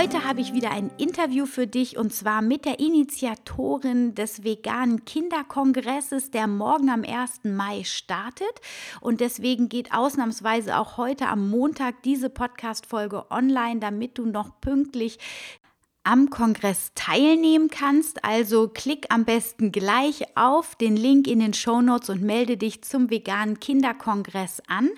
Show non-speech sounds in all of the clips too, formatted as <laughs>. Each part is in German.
Heute habe ich wieder ein Interview für dich und zwar mit der Initiatorin des veganen Kinderkongresses, der morgen am 1. Mai startet. Und deswegen geht ausnahmsweise auch heute am Montag diese Podcast-Folge online, damit du noch pünktlich am Kongress teilnehmen kannst. Also klick am besten gleich auf den Link in den Show Notes und melde dich zum veganen Kinderkongress an.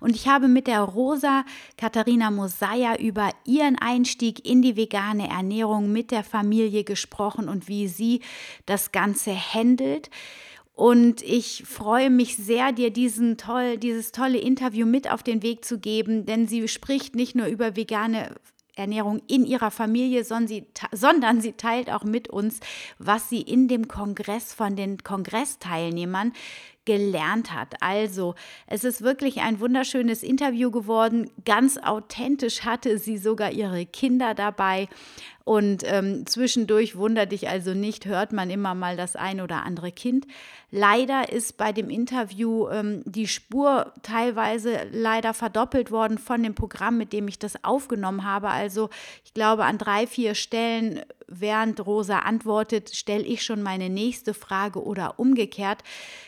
Und ich habe mit der Rosa Katharina Mosaya über ihren Einstieg in die vegane Ernährung mit der Familie gesprochen und wie sie das Ganze handelt. Und ich freue mich sehr, dir diesen toll, dieses tolle Interview mit auf den Weg zu geben, denn sie spricht nicht nur über vegane Ernährung in ihrer Familie, sondern sie, sondern sie teilt auch mit uns, was sie in dem Kongress von den Kongressteilnehmern gelernt hat. Also, es ist wirklich ein wunderschönes Interview geworden. Ganz authentisch hatte sie sogar ihre Kinder dabei. Und ähm, zwischendurch wundert dich also nicht, hört man immer mal das ein oder andere Kind. Leider ist bei dem Interview ähm, die Spur teilweise leider verdoppelt worden von dem Programm, mit dem ich das aufgenommen habe. Also ich glaube, an drei, vier Stellen, während Rosa antwortet, stelle ich schon meine nächste Frage oder umgekehrt.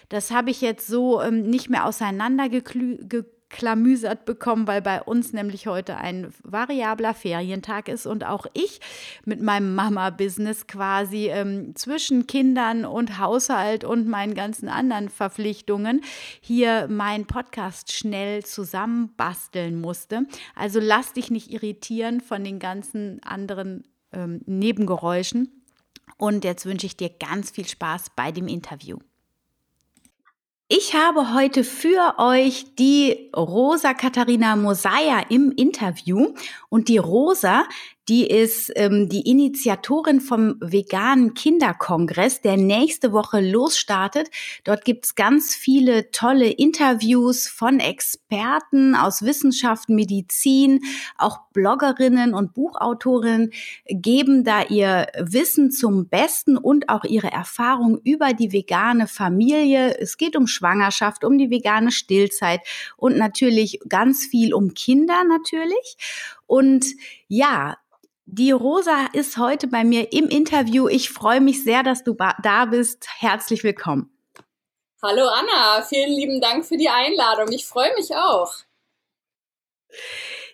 Das habe ich jetzt so ähm, nicht mehr auseinandergeklügelt klamüsert bekommen, weil bei uns nämlich heute ein variabler Ferientag ist und auch ich mit meinem Mama-Business quasi ähm, zwischen Kindern und Haushalt und meinen ganzen anderen Verpflichtungen hier meinen Podcast schnell zusammenbasteln musste. Also lass dich nicht irritieren von den ganzen anderen ähm, Nebengeräuschen. Und jetzt wünsche ich dir ganz viel Spaß bei dem Interview. Ich habe heute für euch die Rosa Katharina Mosaya im Interview und die Rosa, die ist ähm, die Initiatorin vom veganen Kinderkongress, der nächste Woche losstartet. Dort gibt's ganz viele tolle Interviews von Experten aus Wissenschaft, Medizin, auch Bloggerinnen und Buchautorinnen geben da ihr Wissen zum Besten und auch ihre Erfahrung über die vegane Familie. Es geht um Schwangerschaft, um die vegane Stillzeit und natürlich ganz viel um Kinder natürlich. Und ja, die Rosa ist heute bei mir im Interview. Ich freue mich sehr, dass du da bist. Herzlich willkommen. Hallo Anna, vielen lieben Dank für die Einladung. Ich freue mich auch.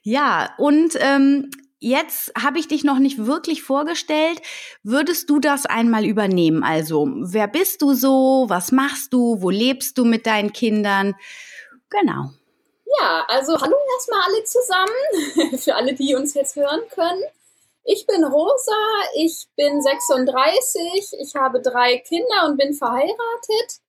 Ja, und ähm, jetzt habe ich dich noch nicht wirklich vorgestellt. Würdest du das einmal übernehmen? Also, wer bist du so? Was machst du? Wo lebst du mit deinen Kindern? Genau. Ja, also hallo erstmal alle zusammen, <laughs> für alle, die uns jetzt hören können. Ich bin Rosa, ich bin 36, ich habe drei Kinder und bin verheiratet.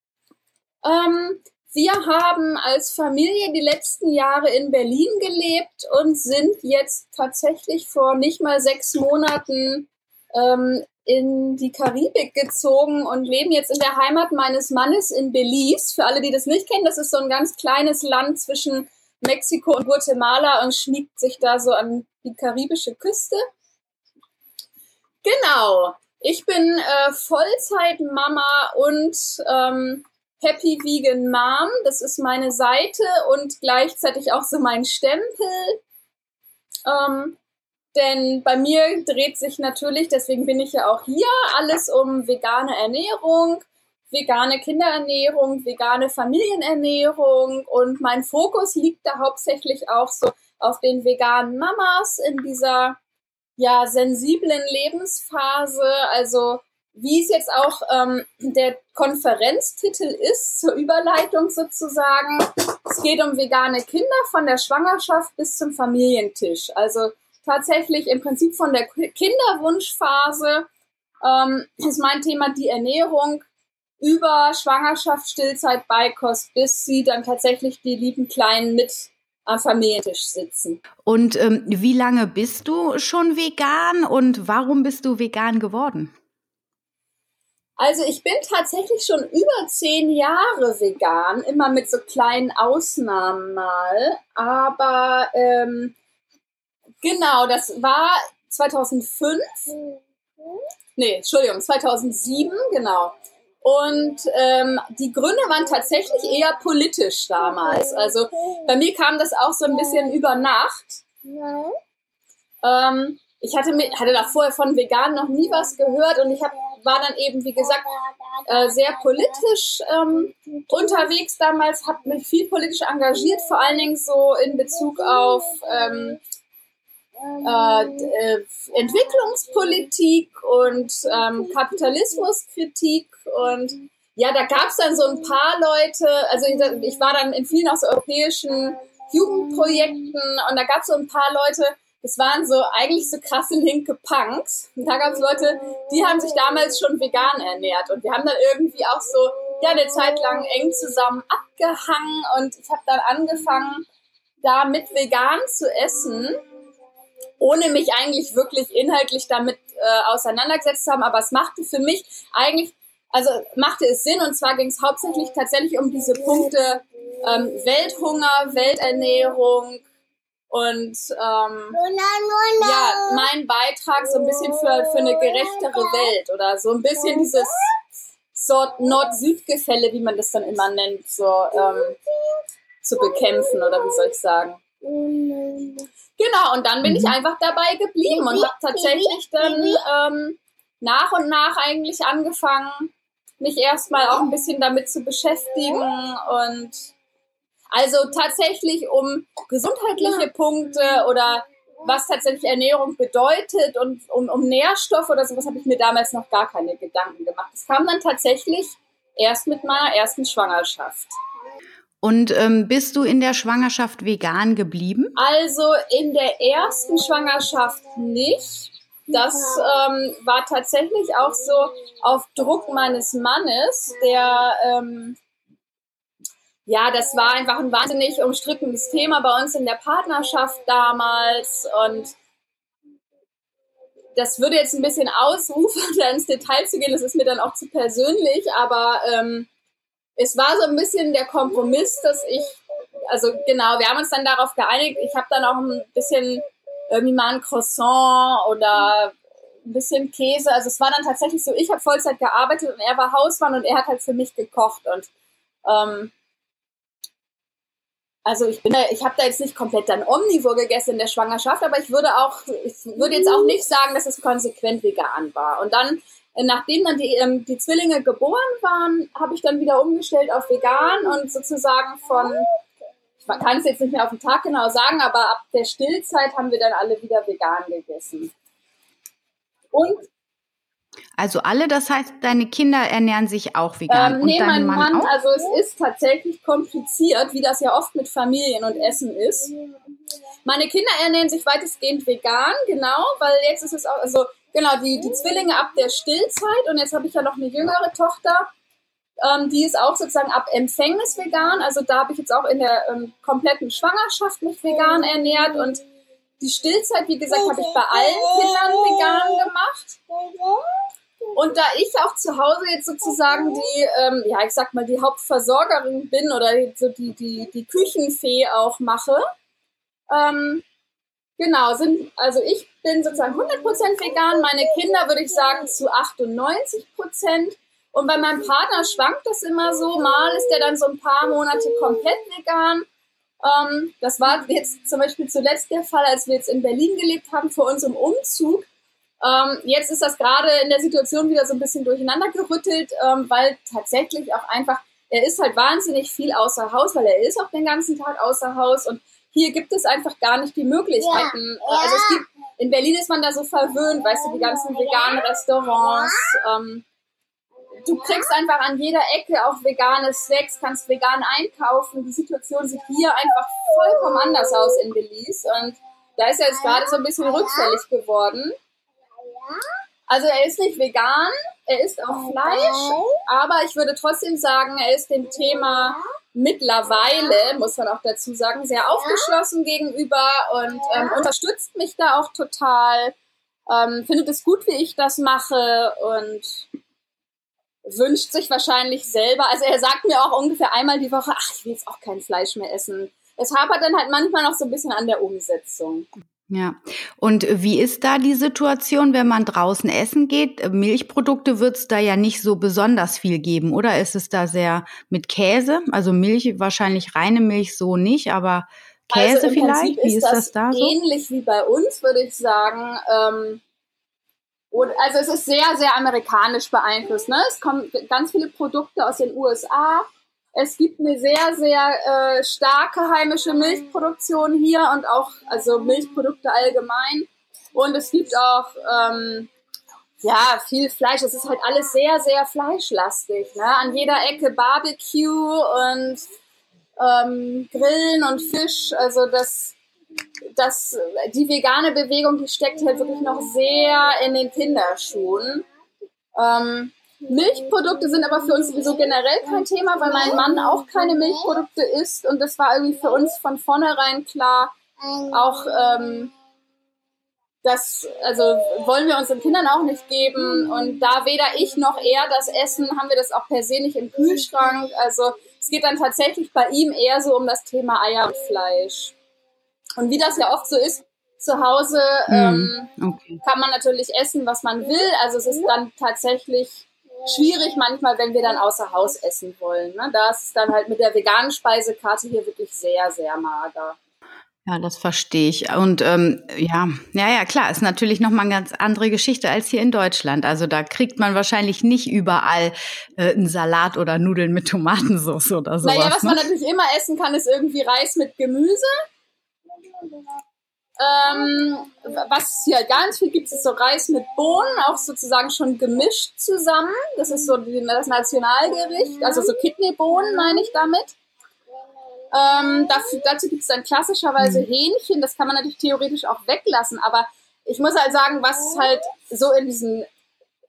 Ähm, wir haben als Familie die letzten Jahre in Berlin gelebt und sind jetzt tatsächlich vor nicht mal sechs Monaten ähm, in die Karibik gezogen und leben jetzt in der Heimat meines Mannes in Belize. Für alle, die das nicht kennen, das ist so ein ganz kleines Land zwischen Mexiko und Guatemala und schmiegt sich da so an die karibische Küste. Genau. Ich bin äh, Vollzeit-Mama und ähm, Happy Vegan Mom. Das ist meine Seite und gleichzeitig auch so mein Stempel. Ähm, denn bei mir dreht sich natürlich, deswegen bin ich ja auch hier, alles um vegane Ernährung, vegane Kinderernährung, vegane Familienernährung und mein Fokus liegt da hauptsächlich auch so auf den veganen Mamas in dieser ja, sensiblen Lebensphase, also wie es jetzt auch ähm, der Konferenztitel ist, zur Überleitung sozusagen. Es geht um vegane Kinder von der Schwangerschaft bis zum Familientisch. Also tatsächlich im Prinzip von der Kinderwunschphase ähm, ist mein Thema die Ernährung über Schwangerschaft, Stillzeit, Beikost, bis sie dann tatsächlich die lieben Kleinen mit am Familientisch sitzen. Und ähm, wie lange bist du schon vegan und warum bist du vegan geworden? Also ich bin tatsächlich schon über zehn Jahre vegan, immer mit so kleinen Ausnahmen mal. Aber ähm, genau, das war 2005. Nee, Entschuldigung, 2007, genau. Und ähm, die Gründe waren tatsächlich eher politisch damals. Also bei mir kam das auch so ein bisschen über Nacht. Ähm, ich hatte, mit, hatte da vorher von vegan noch nie was gehört und ich hab, war dann eben, wie gesagt, äh, sehr politisch ähm, unterwegs damals, habe mich viel politisch engagiert, vor allen Dingen so in Bezug auf ähm, äh, äh, Entwicklungspolitik und ähm, Kapitalismuskritik und ja, da gab es dann so ein paar Leute, also ich, ich war dann in vielen aus europäischen Jugendprojekten und da gab es so ein paar Leute, das waren so eigentlich so krasse linke Punks. Und da gab es Leute, die haben sich damals schon vegan ernährt und wir haben dann irgendwie auch so ja eine Zeit lang eng zusammen abgehangen und ich habe dann angefangen, da mit vegan zu essen ohne mich eigentlich wirklich inhaltlich damit äh, auseinandergesetzt zu haben. Aber es machte für mich eigentlich, also machte es Sinn und zwar ging es hauptsächlich tatsächlich um diese Punkte ähm, Welthunger, Welternährung und ähm, ja, mein Beitrag so ein bisschen für, für eine gerechtere Welt oder so ein bisschen dieses Nord-Süd-Gefälle, wie man das dann immer nennt, so ähm, zu bekämpfen oder wie soll ich sagen. Genau, und dann bin mhm. ich einfach dabei geblieben und habe tatsächlich dann ähm, nach und nach eigentlich angefangen, mich erstmal auch ein bisschen damit zu beschäftigen und also tatsächlich um gesundheitliche Punkte oder was tatsächlich Ernährung bedeutet und um, um Nährstoffe oder sowas habe ich mir damals noch gar keine Gedanken gemacht. Das kam dann tatsächlich erst mit meiner ersten Schwangerschaft. Und ähm, bist du in der Schwangerschaft vegan geblieben? Also in der ersten Schwangerschaft nicht. Das ähm, war tatsächlich auch so auf Druck meines Mannes, der ähm, ja, das war einfach ein wahnsinnig umstrittenes Thema bei uns in der Partnerschaft damals und das würde jetzt ein bisschen ausrufen, <laughs> da ins Detail zu gehen, das ist mir dann auch zu persönlich, aber ähm, es war so ein bisschen der Kompromiss, dass ich, also genau, wir haben uns dann darauf geeinigt, ich habe dann auch ein bisschen irgendwie mal ein Croissant oder ein bisschen Käse. Also es war dann tatsächlich so, ich habe Vollzeit gearbeitet und er war Hausmann und er hat halt für mich gekocht und ähm, also ich bin, ich habe da jetzt nicht komplett dann omnivor gegessen in der Schwangerschaft, aber ich würde auch, ich würde jetzt auch nicht sagen, dass es konsequent vegan war. Und dann nachdem dann die, ähm, die Zwillinge geboren waren, habe ich dann wieder umgestellt auf vegan und sozusagen von, ich kann es jetzt nicht mehr auf den Tag genau sagen, aber ab der Stillzeit haben wir dann alle wieder vegan gegessen. Und also alle, das heißt, deine Kinder ernähren sich auch vegan. Ähm, nee, und mein Mann, Mann also es ist tatsächlich kompliziert, wie das ja oft mit Familien und Essen ist. Meine Kinder ernähren sich weitestgehend vegan, genau, weil jetzt ist es auch, also Genau, die, die Zwillinge ab der Stillzeit und jetzt habe ich ja noch eine jüngere Tochter, ähm, die ist auch sozusagen ab Empfängnis vegan. Also da habe ich jetzt auch in der ähm, kompletten Schwangerschaft mich vegan ernährt und die Stillzeit, wie gesagt, habe ich bei allen Kindern vegan gemacht. Und da ich auch zu Hause jetzt sozusagen die, ähm, ja, ich sag mal, die Hauptversorgerin bin oder so die, die, die Küchenfee auch mache, ähm, genau, sind, also ich bin sozusagen 100% vegan. Meine Kinder würde ich sagen zu 98%. Und bei meinem Partner schwankt das immer so. Mal ist der dann so ein paar Monate komplett vegan. Ähm, das war jetzt zum Beispiel zuletzt der Fall, als wir jetzt in Berlin gelebt haben vor unserem Umzug. Ähm, jetzt ist das gerade in der Situation wieder so ein bisschen durcheinander gerüttelt, ähm, weil tatsächlich auch einfach, er ist halt wahnsinnig viel außer Haus, weil er ist auch den ganzen Tag außer Haus und hier gibt es einfach gar nicht die Möglichkeiten. Ja. Also es gibt in Berlin ist man da so verwöhnt, weißt du, die ganzen veganen Restaurants. Ähm, du kriegst einfach an jeder Ecke auch vegane Snacks, kannst vegan einkaufen. Die Situation sieht hier einfach vollkommen anders aus in Belize. Und da ist er jetzt gerade so ein bisschen rückfällig geworden. Also er ist nicht vegan, er isst auch Fleisch, aber ich würde trotzdem sagen, er ist dem Thema mittlerweile, muss man auch dazu sagen, sehr aufgeschlossen gegenüber und ähm, unterstützt mich da auch total, ähm, findet es gut, wie ich das mache und wünscht sich wahrscheinlich selber, also er sagt mir auch ungefähr einmal die Woche, ach, ich will jetzt auch kein Fleisch mehr essen. Es hapert dann halt manchmal noch so ein bisschen an der Umsetzung. Ja, und wie ist da die Situation, wenn man draußen essen geht? Milchprodukte wird es da ja nicht so besonders viel geben, oder ist es da sehr mit Käse? Also Milch, wahrscheinlich reine Milch so nicht, aber Käse also vielleicht? Wie ist, ist das, das, da so? Ähnlich wie bei uns, würde ich sagen. Ähm, also es ist sehr, sehr amerikanisch beeinflusst. Ne? Es kommen ganz viele Produkte aus den USA es gibt eine sehr, sehr äh, starke heimische Milchproduktion hier und auch also Milchprodukte allgemein. Und es gibt auch ähm, ja viel Fleisch. Es ist halt alles sehr, sehr fleischlastig. Ne? An jeder Ecke Barbecue und ähm, Grillen und Fisch. Also das, das, die vegane Bewegung, die steckt halt wirklich noch sehr in den Kinderschuhen. Ähm, Milchprodukte sind aber für uns sowieso generell kein Thema, weil mein Mann auch keine Milchprodukte isst und das war irgendwie für uns von vornherein klar. Auch ähm, das, also wollen wir unseren Kindern auch nicht geben und da weder ich noch er das essen, haben wir das auch per se nicht im Kühlschrank. Also es geht dann tatsächlich bei ihm eher so um das Thema Eier und Fleisch. Und wie das ja oft so ist, zu Hause hm, ähm, okay. kann man natürlich essen, was man will. Also es ist dann tatsächlich schwierig manchmal, wenn wir dann außer Haus essen wollen. Ne? Da ist es dann halt mit der veganen Speisekarte hier wirklich sehr, sehr mager. Ja, das verstehe ich. Und ähm, ja, ja, ja, klar, ist natürlich nochmal eine ganz andere Geschichte als hier in Deutschland. Also da kriegt man wahrscheinlich nicht überall äh, einen Salat oder Nudeln mit Tomatensauce oder sowas. Naja, was ne? man natürlich immer essen kann, ist irgendwie Reis mit Gemüse. Ähm, was hier ganz viel gibt, ist so Reis mit Bohnen, auch sozusagen schon gemischt zusammen. Das ist so das Nationalgericht, also so Kidneybohnen meine ich damit. Ähm, dafür, dazu gibt es dann klassischerweise mhm. Hähnchen, das kann man natürlich theoretisch auch weglassen, aber ich muss halt sagen, was halt so in diesen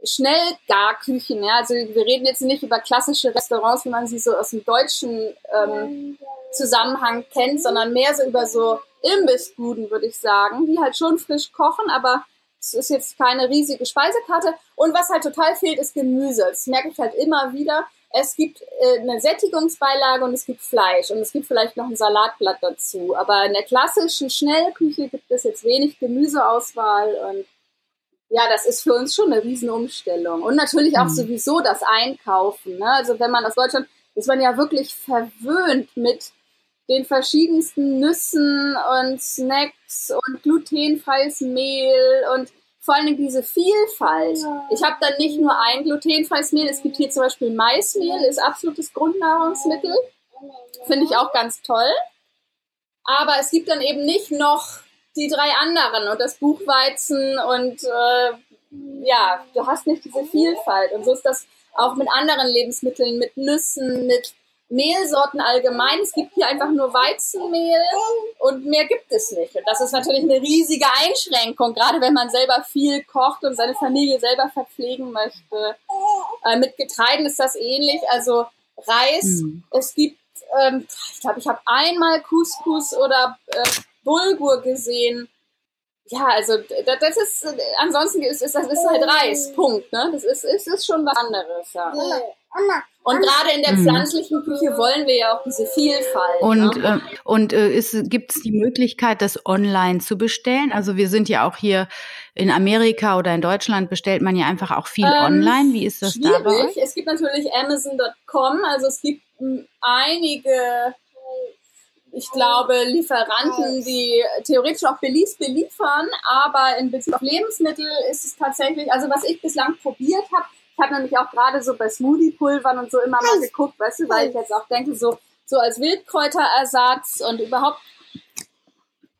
Schnellgarküchen, ja, also wir reden jetzt nicht über klassische Restaurants, wie man sie so aus dem deutschen ähm, Zusammenhang kennt, sondern mehr so über so Imbissbuden, würde ich sagen, die halt schon frisch kochen, aber es ist jetzt keine riesige Speisekarte. Und was halt total fehlt, ist Gemüse. Das merke ich halt immer wieder. Es gibt äh, eine Sättigungsbeilage und es gibt Fleisch und es gibt vielleicht noch ein Salatblatt dazu. Aber in der klassischen Schnellküche gibt es jetzt wenig Gemüseauswahl und ja, das ist für uns schon eine Riesenumstellung. Und natürlich auch mhm. sowieso das Einkaufen. Ne? Also wenn man aus Deutschland, ist man ja wirklich verwöhnt mit den verschiedensten Nüssen und Snacks und glutenfreies Mehl und vor allem diese Vielfalt. Ich habe dann nicht nur ein glutenfreies Mehl, es gibt hier zum Beispiel Maismehl, ist absolutes Grundnahrungsmittel. Finde ich auch ganz toll. Aber es gibt dann eben nicht noch die drei anderen und das Buchweizen und äh, ja, du hast nicht diese Vielfalt. Und so ist das auch mit anderen Lebensmitteln, mit Nüssen, mit Mehlsorten allgemein. Es gibt hier einfach nur Weizenmehl und mehr gibt es nicht. Und das ist natürlich eine riesige Einschränkung, gerade wenn man selber viel kocht und seine Familie selber verpflegen möchte. Äh, mit Getreiden ist das ähnlich. Also Reis. Mhm. Es gibt, ähm, ich glaube, ich habe einmal Couscous oder äh, Bulgur gesehen. Ja, also das ist, ansonsten ist, ist das ist halt Reis, Punkt. Ne? Das ist, ist, ist schon was anderes. Ja. Und gerade in der mhm. pflanzlichen Küche wollen wir ja auch diese Vielfalt. Und, ne? äh, und äh, gibt es die Möglichkeit, das online zu bestellen? Also wir sind ja auch hier in Amerika oder in Deutschland bestellt man ja einfach auch viel ähm, online. Wie ist das schwierig. da? Es gibt natürlich Amazon.com, also es gibt einige ich glaube, Lieferanten, die theoretisch auch Belize beliefern, aber in Bezug auf Lebensmittel ist es tatsächlich, also was ich bislang probiert habe, ich habe nämlich auch gerade so bei Smoothie-Pulvern und so immer mal geguckt, weißt du, weil ich jetzt auch denke, so, so als Wildkräuterersatz und überhaupt,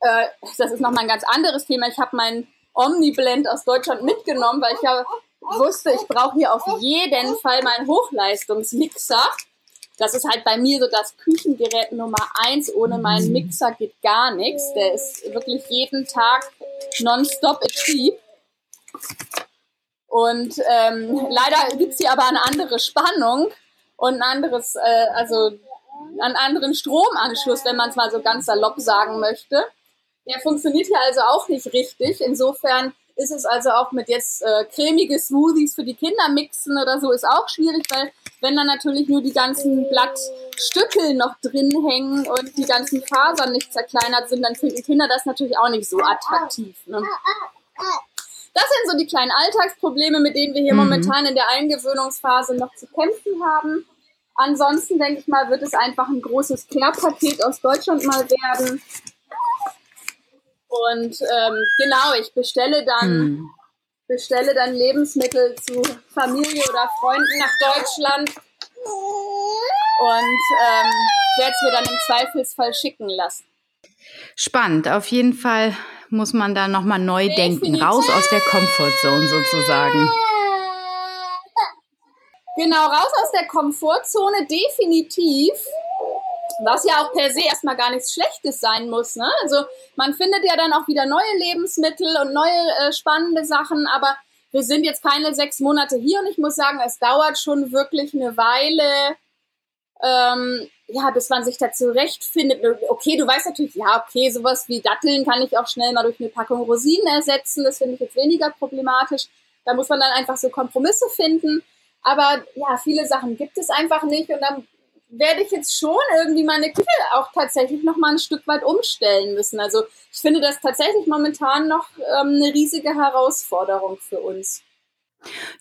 äh, das ist nochmal ein ganz anderes Thema. Ich habe meinen Omniblend aus Deutschland mitgenommen, weil ich ja wusste, ich brauche hier auf jeden Fall meinen Hochleistungsmixer. Das ist halt bei mir so das Küchengerät Nummer eins. Ohne meinen Mixer geht gar nichts. Der ist wirklich jeden Tag nonstop Betrieb. Und ähm, leider gibt's hier aber eine andere Spannung und ein anderes, äh, also einen anderen Stromanschluss, wenn man es mal so ganz salopp sagen möchte. Der funktioniert hier also auch nicht richtig. Insofern ist es also auch mit jetzt äh, cremige Smoothies für die Kinder mixen oder so ist auch schwierig, weil wenn dann natürlich nur die ganzen Blattstücke noch drin hängen und die ganzen Fasern nicht zerkleinert sind, dann finden Kinder das natürlich auch nicht so attraktiv. Ne? Das sind so die kleinen Alltagsprobleme, mit denen wir hier mhm. momentan in der Eingewöhnungsphase noch zu kämpfen haben. Ansonsten denke ich mal, wird es einfach ein großes Klapppaket aus Deutschland mal werden. Und ähm, genau, ich bestelle dann, hm. Bestelle dann Lebensmittel zu Familie oder Freunden nach Deutschland und ähm, werde es mir dann im Zweifelsfall schicken lassen. Spannend, auf jeden Fall muss man da nochmal neu denken, raus aus der Comfortzone sozusagen. Genau, raus aus der Komfortzone, definitiv. Was ja auch per se erstmal gar nichts Schlechtes sein muss. Ne? Also man findet ja dann auch wieder neue Lebensmittel und neue äh, spannende Sachen, aber wir sind jetzt keine sechs Monate hier und ich muss sagen, es dauert schon wirklich eine Weile, ähm, ja, bis man sich da zurechtfindet. Okay, du weißt natürlich, ja, okay, sowas wie Datteln kann ich auch schnell mal durch eine Packung Rosinen ersetzen. Das finde ich jetzt weniger problematisch. Da muss man dann einfach so Kompromisse finden. Aber ja, viele Sachen gibt es einfach nicht und dann werde ich jetzt schon irgendwie meine Küche auch tatsächlich noch mal ein Stück weit umstellen müssen. Also ich finde das tatsächlich momentan noch ähm, eine riesige Herausforderung für uns.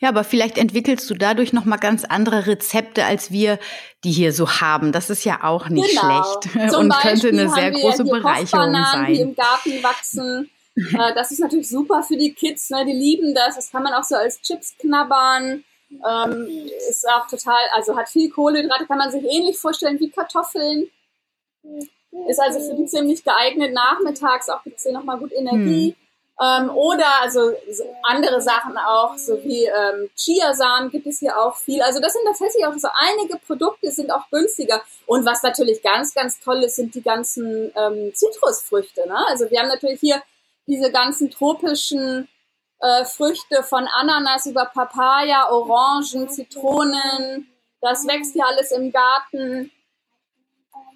Ja, aber vielleicht entwickelst du dadurch noch mal ganz andere Rezepte als wir, die hier so haben. Das ist ja auch nicht genau. schlecht <laughs> Zum und Beispiel könnte eine sehr große Bereicherung sein. Die im Garten wachsen. <laughs> Äh, das ist natürlich super für die Kids. Ne? Die lieben das. Das kann man auch so als Chips knabbern. Ähm, ist auch total, also hat viel Kohlenhydrate, kann man sich ähnlich vorstellen wie Kartoffeln. Ist also für die ziemlich geeignet. Nachmittags auch gibt es hier nochmal gut Energie. Hm. Ähm, oder also andere Sachen auch, so wie ähm, Chiasamen gibt es hier auch viel. Also das sind tatsächlich auch so einige Produkte, sind auch günstiger. Und was natürlich ganz, ganz toll ist, sind die ganzen ähm, Zitrusfrüchte. Ne? Also wir haben natürlich hier diese ganzen tropischen äh, Früchte von Ananas über Papaya, Orangen, Zitronen. Das wächst hier alles im Garten.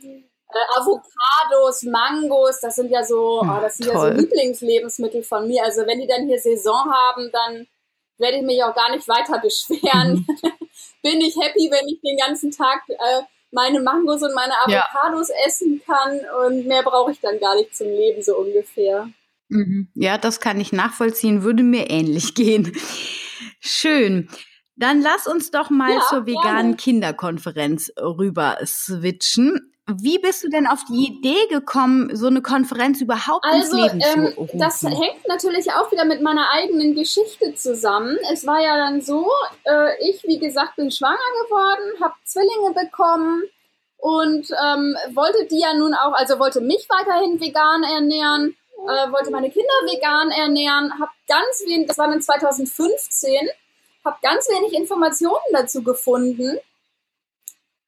Äh, Avocados, Mangos, das sind ja so, oh, das sind ja so Lieblingslebensmittel von mir. Also wenn die dann hier Saison haben, dann werde ich mich auch gar nicht weiter beschweren. Mhm. <laughs> Bin ich happy, wenn ich den ganzen Tag äh, meine Mangos und meine Avocados ja. essen kann und mehr brauche ich dann gar nicht zum Leben so ungefähr. Mhm. Ja, das kann ich nachvollziehen, würde mir ähnlich <laughs> gehen. Schön. Dann lass uns doch mal ja, zur veganen gerne. Kinderkonferenz rüber switchen. Wie bist du denn auf die Idee gekommen, so eine Konferenz überhaupt also, ins Leben ähm, zu rufen? Das hängt natürlich auch wieder mit meiner eigenen Geschichte zusammen. Es war ja dann so, äh, ich, wie gesagt, bin schwanger geworden, habe Zwillinge bekommen und ähm, wollte die ja nun auch, also wollte mich weiterhin vegan ernähren äh, wollte meine Kinder vegan ernähren, habe ganz wenig, das war dann 2015, habe ganz wenig Informationen dazu gefunden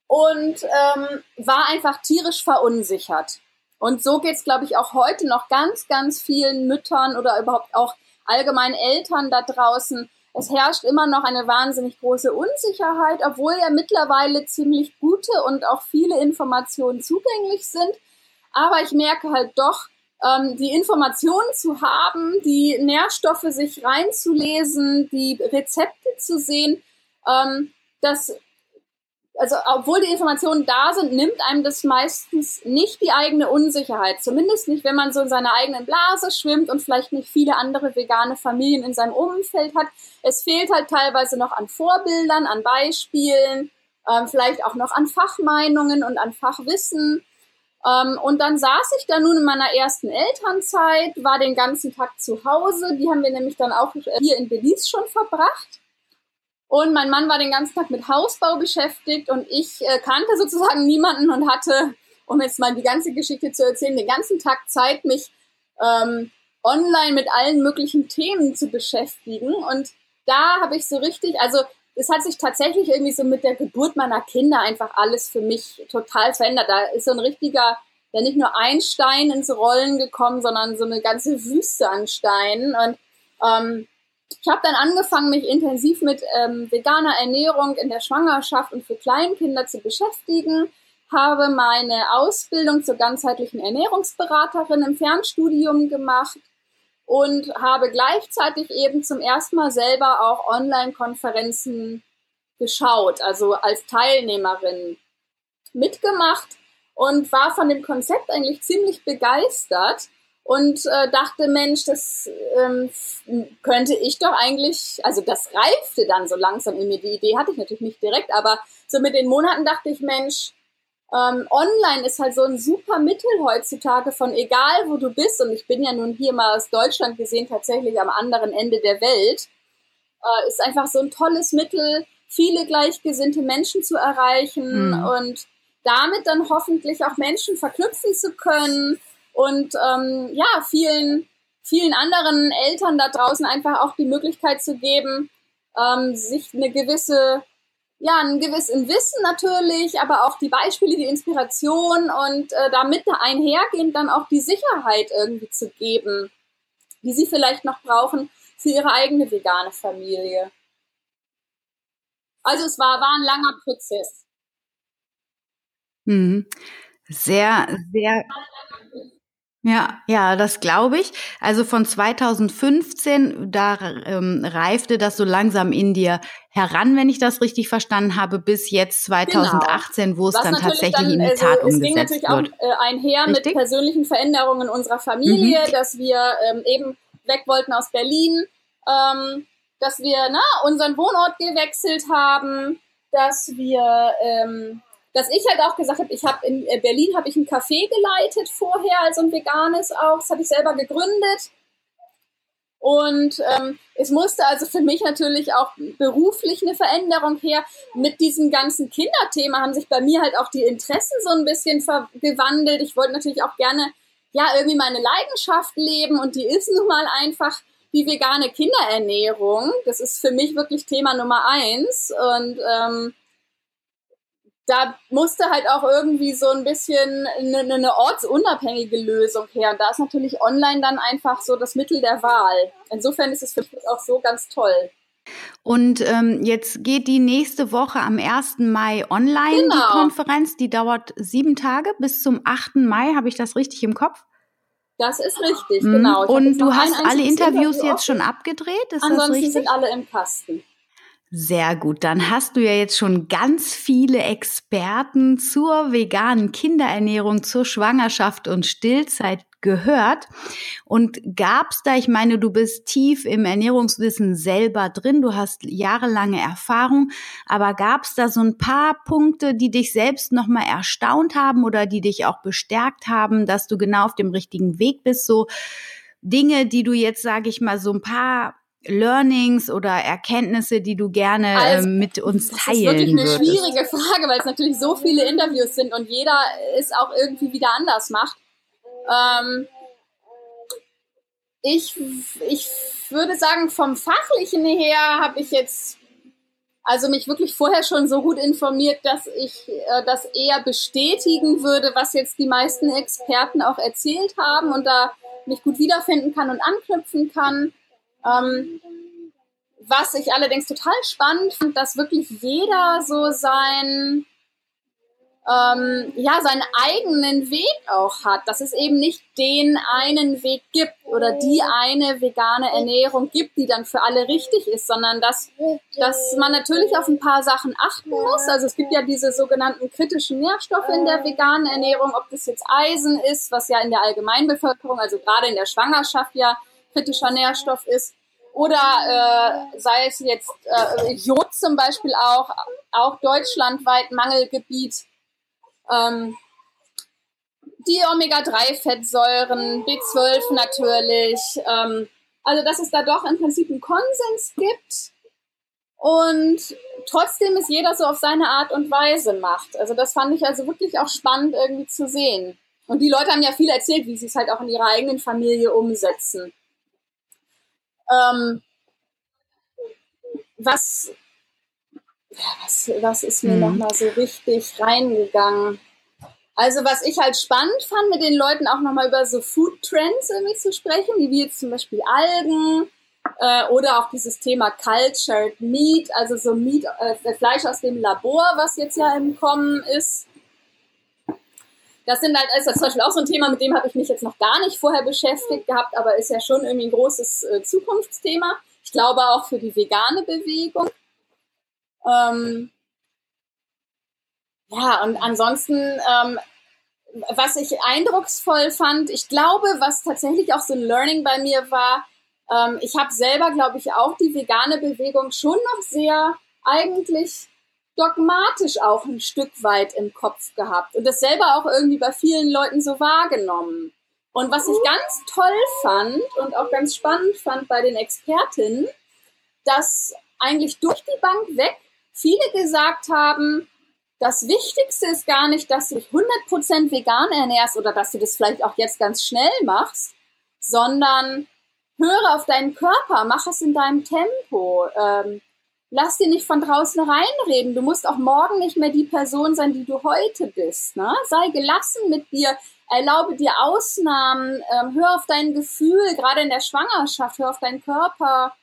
und ähm, war einfach tierisch verunsichert. Und so geht's, glaube ich, auch heute noch ganz, ganz vielen Müttern oder überhaupt auch allgemein Eltern da draußen. Es herrscht immer noch eine wahnsinnig große Unsicherheit, obwohl ja mittlerweile ziemlich gute und auch viele Informationen zugänglich sind. Aber ich merke halt doch, ähm, die Informationen zu haben, die Nährstoffe sich reinzulesen, die Rezepte zu sehen, ähm, das also obwohl die Informationen da sind, nimmt einem das meistens nicht die eigene Unsicherheit. Zumindest nicht, wenn man so in seiner eigenen Blase schwimmt und vielleicht nicht viele andere vegane Familien in seinem Umfeld hat. Es fehlt halt teilweise noch an Vorbildern, an Beispielen, ähm, vielleicht auch noch an Fachmeinungen und an Fachwissen. Ähm, und dann saß ich da nun in meiner ersten Elternzeit, war den ganzen Tag zu Hause. Die haben wir nämlich dann auch hier in Belize schon verbracht. Und mein Mann war den ganzen Tag mit Hausbau beschäftigt und ich äh, kannte sozusagen niemanden und hatte, um jetzt mal die ganze Geschichte zu erzählen, den ganzen Tag Zeit, mich ähm, online mit allen möglichen Themen zu beschäftigen. Und da habe ich so richtig, also es hat sich tatsächlich irgendwie so mit der Geburt meiner Kinder einfach alles für mich total verändert. Da ist so ein richtiger, ja nicht nur ein Stein ins Rollen gekommen, sondern so eine ganze Wüste an Steinen. Und ähm, ich habe dann angefangen, mich intensiv mit ähm, veganer Ernährung in der Schwangerschaft und für Kleinkinder zu beschäftigen. habe meine Ausbildung zur ganzheitlichen Ernährungsberaterin im Fernstudium gemacht und habe gleichzeitig eben zum ersten Mal selber auch Online-Konferenzen geschaut, also als Teilnehmerin mitgemacht und war von dem Konzept eigentlich ziemlich begeistert und äh, dachte, Mensch, das ähm, könnte ich doch eigentlich, also das reifte dann so langsam in mir. Die Idee hatte ich natürlich nicht direkt, aber so mit den Monaten dachte ich, Mensch, ähm, online ist halt so ein super Mittel heutzutage von egal wo du bist und ich bin ja nun hier mal aus Deutschland gesehen tatsächlich am anderen Ende der Welt, äh, ist einfach so ein tolles Mittel, viele gleichgesinnte Menschen zu erreichen mhm. und damit dann hoffentlich auch Menschen verknüpfen zu können und ähm, ja, vielen, vielen anderen Eltern da draußen einfach auch die Möglichkeit zu geben, ähm, sich eine gewisse, ja, ein gewisses Wissen natürlich, aber auch die Beispiele, die Inspiration und äh, damit einhergehend dann auch die Sicherheit irgendwie zu geben, die sie vielleicht noch brauchen für ihre eigene vegane Familie. Also es war, war ein langer Prozess. Mhm. Sehr, sehr ja, ja, das glaube ich. Also von 2015, da ähm, reifte das so langsam in dir heran, wenn ich das richtig verstanden habe, bis jetzt 2018, genau. wo es Was dann tatsächlich dann, in die also, Tat also, umgesetzt wird. Es ging natürlich auch äh, einher richtig? mit persönlichen Veränderungen unserer Familie, mhm. dass wir ähm, eben weg wollten aus Berlin, ähm, dass wir na, unseren Wohnort gewechselt haben, dass wir ähm, dass ich halt auch gesagt habe, ich habe in äh, Berlin habe ich ein Café geleitet vorher, also ein veganes auch, das habe ich selber gegründet. Und ähm, es musste also für mich natürlich auch beruflich eine Veränderung her. Mit diesem ganzen Kinderthema haben sich bei mir halt auch die Interessen so ein bisschen gewandelt. Ich wollte natürlich auch gerne ja irgendwie meine Leidenschaft leben und die ist nun mal einfach die vegane Kinderernährung. Das ist für mich wirklich Thema Nummer eins und ähm, da musste halt auch irgendwie so ein bisschen eine, eine ortsunabhängige Lösung her. Und da ist natürlich online dann einfach so das Mittel der Wahl. Insofern ist es für mich auch so ganz toll. Und ähm, jetzt geht die nächste Woche am 1. Mai online, genau. die Konferenz. Die dauert sieben Tage bis zum 8. Mai. Habe ich das richtig im Kopf? Das ist richtig, mhm. genau. Ich Und du hast alle Interviews Interview jetzt schon abgedreht? Ist Ansonsten sind alle im Kasten. Sehr gut. Dann hast du ja jetzt schon ganz viele Experten zur veganen Kinderernährung, zur Schwangerschaft und Stillzeit gehört. Und gab's da, ich meine, du bist tief im Ernährungswissen selber drin, du hast jahrelange Erfahrung, aber gab's da so ein paar Punkte, die dich selbst nochmal erstaunt haben oder die dich auch bestärkt haben, dass du genau auf dem richtigen Weg bist? So Dinge, die du jetzt, sage ich mal, so ein paar Learnings oder Erkenntnisse, die du gerne ähm, also, äh, mit uns teilen Das ist wirklich eine würdest? schwierige Frage, weil es natürlich so viele Interviews sind und jeder es auch irgendwie wieder anders macht. Ähm, ich, ich würde sagen, vom Fachlichen her habe ich jetzt also mich wirklich vorher schon so gut informiert, dass ich äh, das eher bestätigen würde, was jetzt die meisten Experten auch erzählt haben und da mich gut wiederfinden kann und anknüpfen kann. Ähm, was ich allerdings total spannend finde, dass wirklich jeder so sein, ähm, ja, seinen eigenen Weg auch hat, dass es eben nicht den einen Weg gibt oder die eine vegane Ernährung gibt, die dann für alle richtig ist, sondern dass, dass man natürlich auf ein paar Sachen achten muss. Also es gibt ja diese sogenannten kritischen Nährstoffe in der veganen Ernährung, ob das jetzt Eisen ist, was ja in der Allgemeinbevölkerung, also gerade in der Schwangerschaft ja kritischer Nährstoff ist. Oder äh, sei es jetzt äh, Jod zum Beispiel auch, auch deutschlandweit Mangelgebiet. Ähm, die Omega-3-Fettsäuren, B12 natürlich. Ähm, also dass es da doch im Prinzip einen Konsens gibt und trotzdem es jeder so auf seine Art und Weise macht. Also das fand ich also wirklich auch spannend irgendwie zu sehen. Und die Leute haben ja viel erzählt, wie sie es halt auch in ihrer eigenen Familie umsetzen. Ähm, was, was, was ist mir mhm. nochmal so richtig reingegangen? Also was ich halt spannend fand, mit den Leuten auch nochmal über so Food Trends irgendwie zu sprechen, wie jetzt zum Beispiel Algen äh, oder auch dieses Thema Cultured Meat, also so Meat, äh, Fleisch aus dem Labor, was jetzt ja im Kommen ist. Das sind halt also zum Beispiel auch so ein Thema, mit dem habe ich mich jetzt noch gar nicht vorher beschäftigt gehabt, aber ist ja schon irgendwie ein großes äh, Zukunftsthema. Ich glaube auch für die vegane Bewegung. Ähm, ja, und ansonsten, ähm, was ich eindrucksvoll fand, ich glaube, was tatsächlich auch so ein Learning bei mir war, ähm, ich habe selber, glaube ich, auch die vegane Bewegung schon noch sehr eigentlich dogmatisch auch ein Stück weit im Kopf gehabt und das selber auch irgendwie bei vielen Leuten so wahrgenommen. Und was ich ganz toll fand und auch ganz spannend fand bei den Expertinnen, dass eigentlich durch die Bank weg viele gesagt haben, das Wichtigste ist gar nicht, dass du dich 100% vegan ernährst oder dass du das vielleicht auch jetzt ganz schnell machst, sondern höre auf deinen Körper, mach es in deinem Tempo. Ähm, lass dir nicht von draußen reinreden. Du musst auch morgen nicht mehr die Person sein, die du heute bist. Ne? Sei gelassen mit dir, erlaube dir Ausnahmen, ähm, hör auf dein Gefühl, gerade in der Schwangerschaft, hör auf deinen Körper.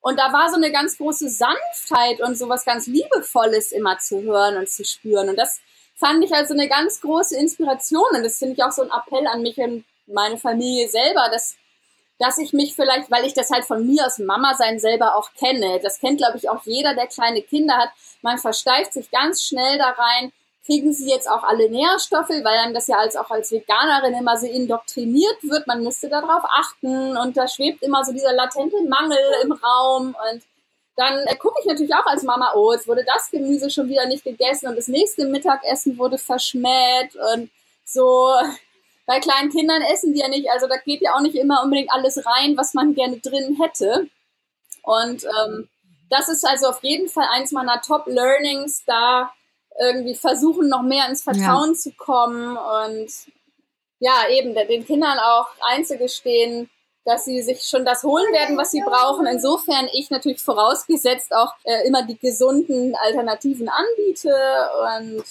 Und da war so eine ganz große Sanftheit und so was ganz Liebevolles immer zu hören und zu spüren. Und das fand ich also eine ganz große Inspiration. Und das finde ich auch so ein Appell an mich und meine Familie selber, dass, dass ich mich vielleicht, weil ich das halt von mir aus Mama sein selber auch kenne, das kennt, glaube ich, auch jeder, der kleine Kinder hat, man versteift sich ganz schnell da rein, kriegen sie jetzt auch alle Nährstoffe, weil dann das ja als auch als Veganerin immer so indoktriniert wird. Man müsste darauf achten und da schwebt immer so dieser latente Mangel im Raum und dann äh, gucke ich natürlich auch als Mama, oh, jetzt wurde das Gemüse schon wieder nicht gegessen und das nächste Mittagessen wurde verschmäht und so. Bei kleinen Kindern essen die ja nicht, also da geht ja auch nicht immer unbedingt alles rein, was man gerne drin hätte. Und ähm, das ist also auf jeden Fall eins meiner Top-Learnings, da irgendwie versuchen, noch mehr ins Vertrauen ja. zu kommen und ja, eben den Kindern auch einzugestehen, dass sie sich schon das holen werden, was sie brauchen. Insofern ich natürlich vorausgesetzt auch äh, immer die gesunden Alternativen anbiete und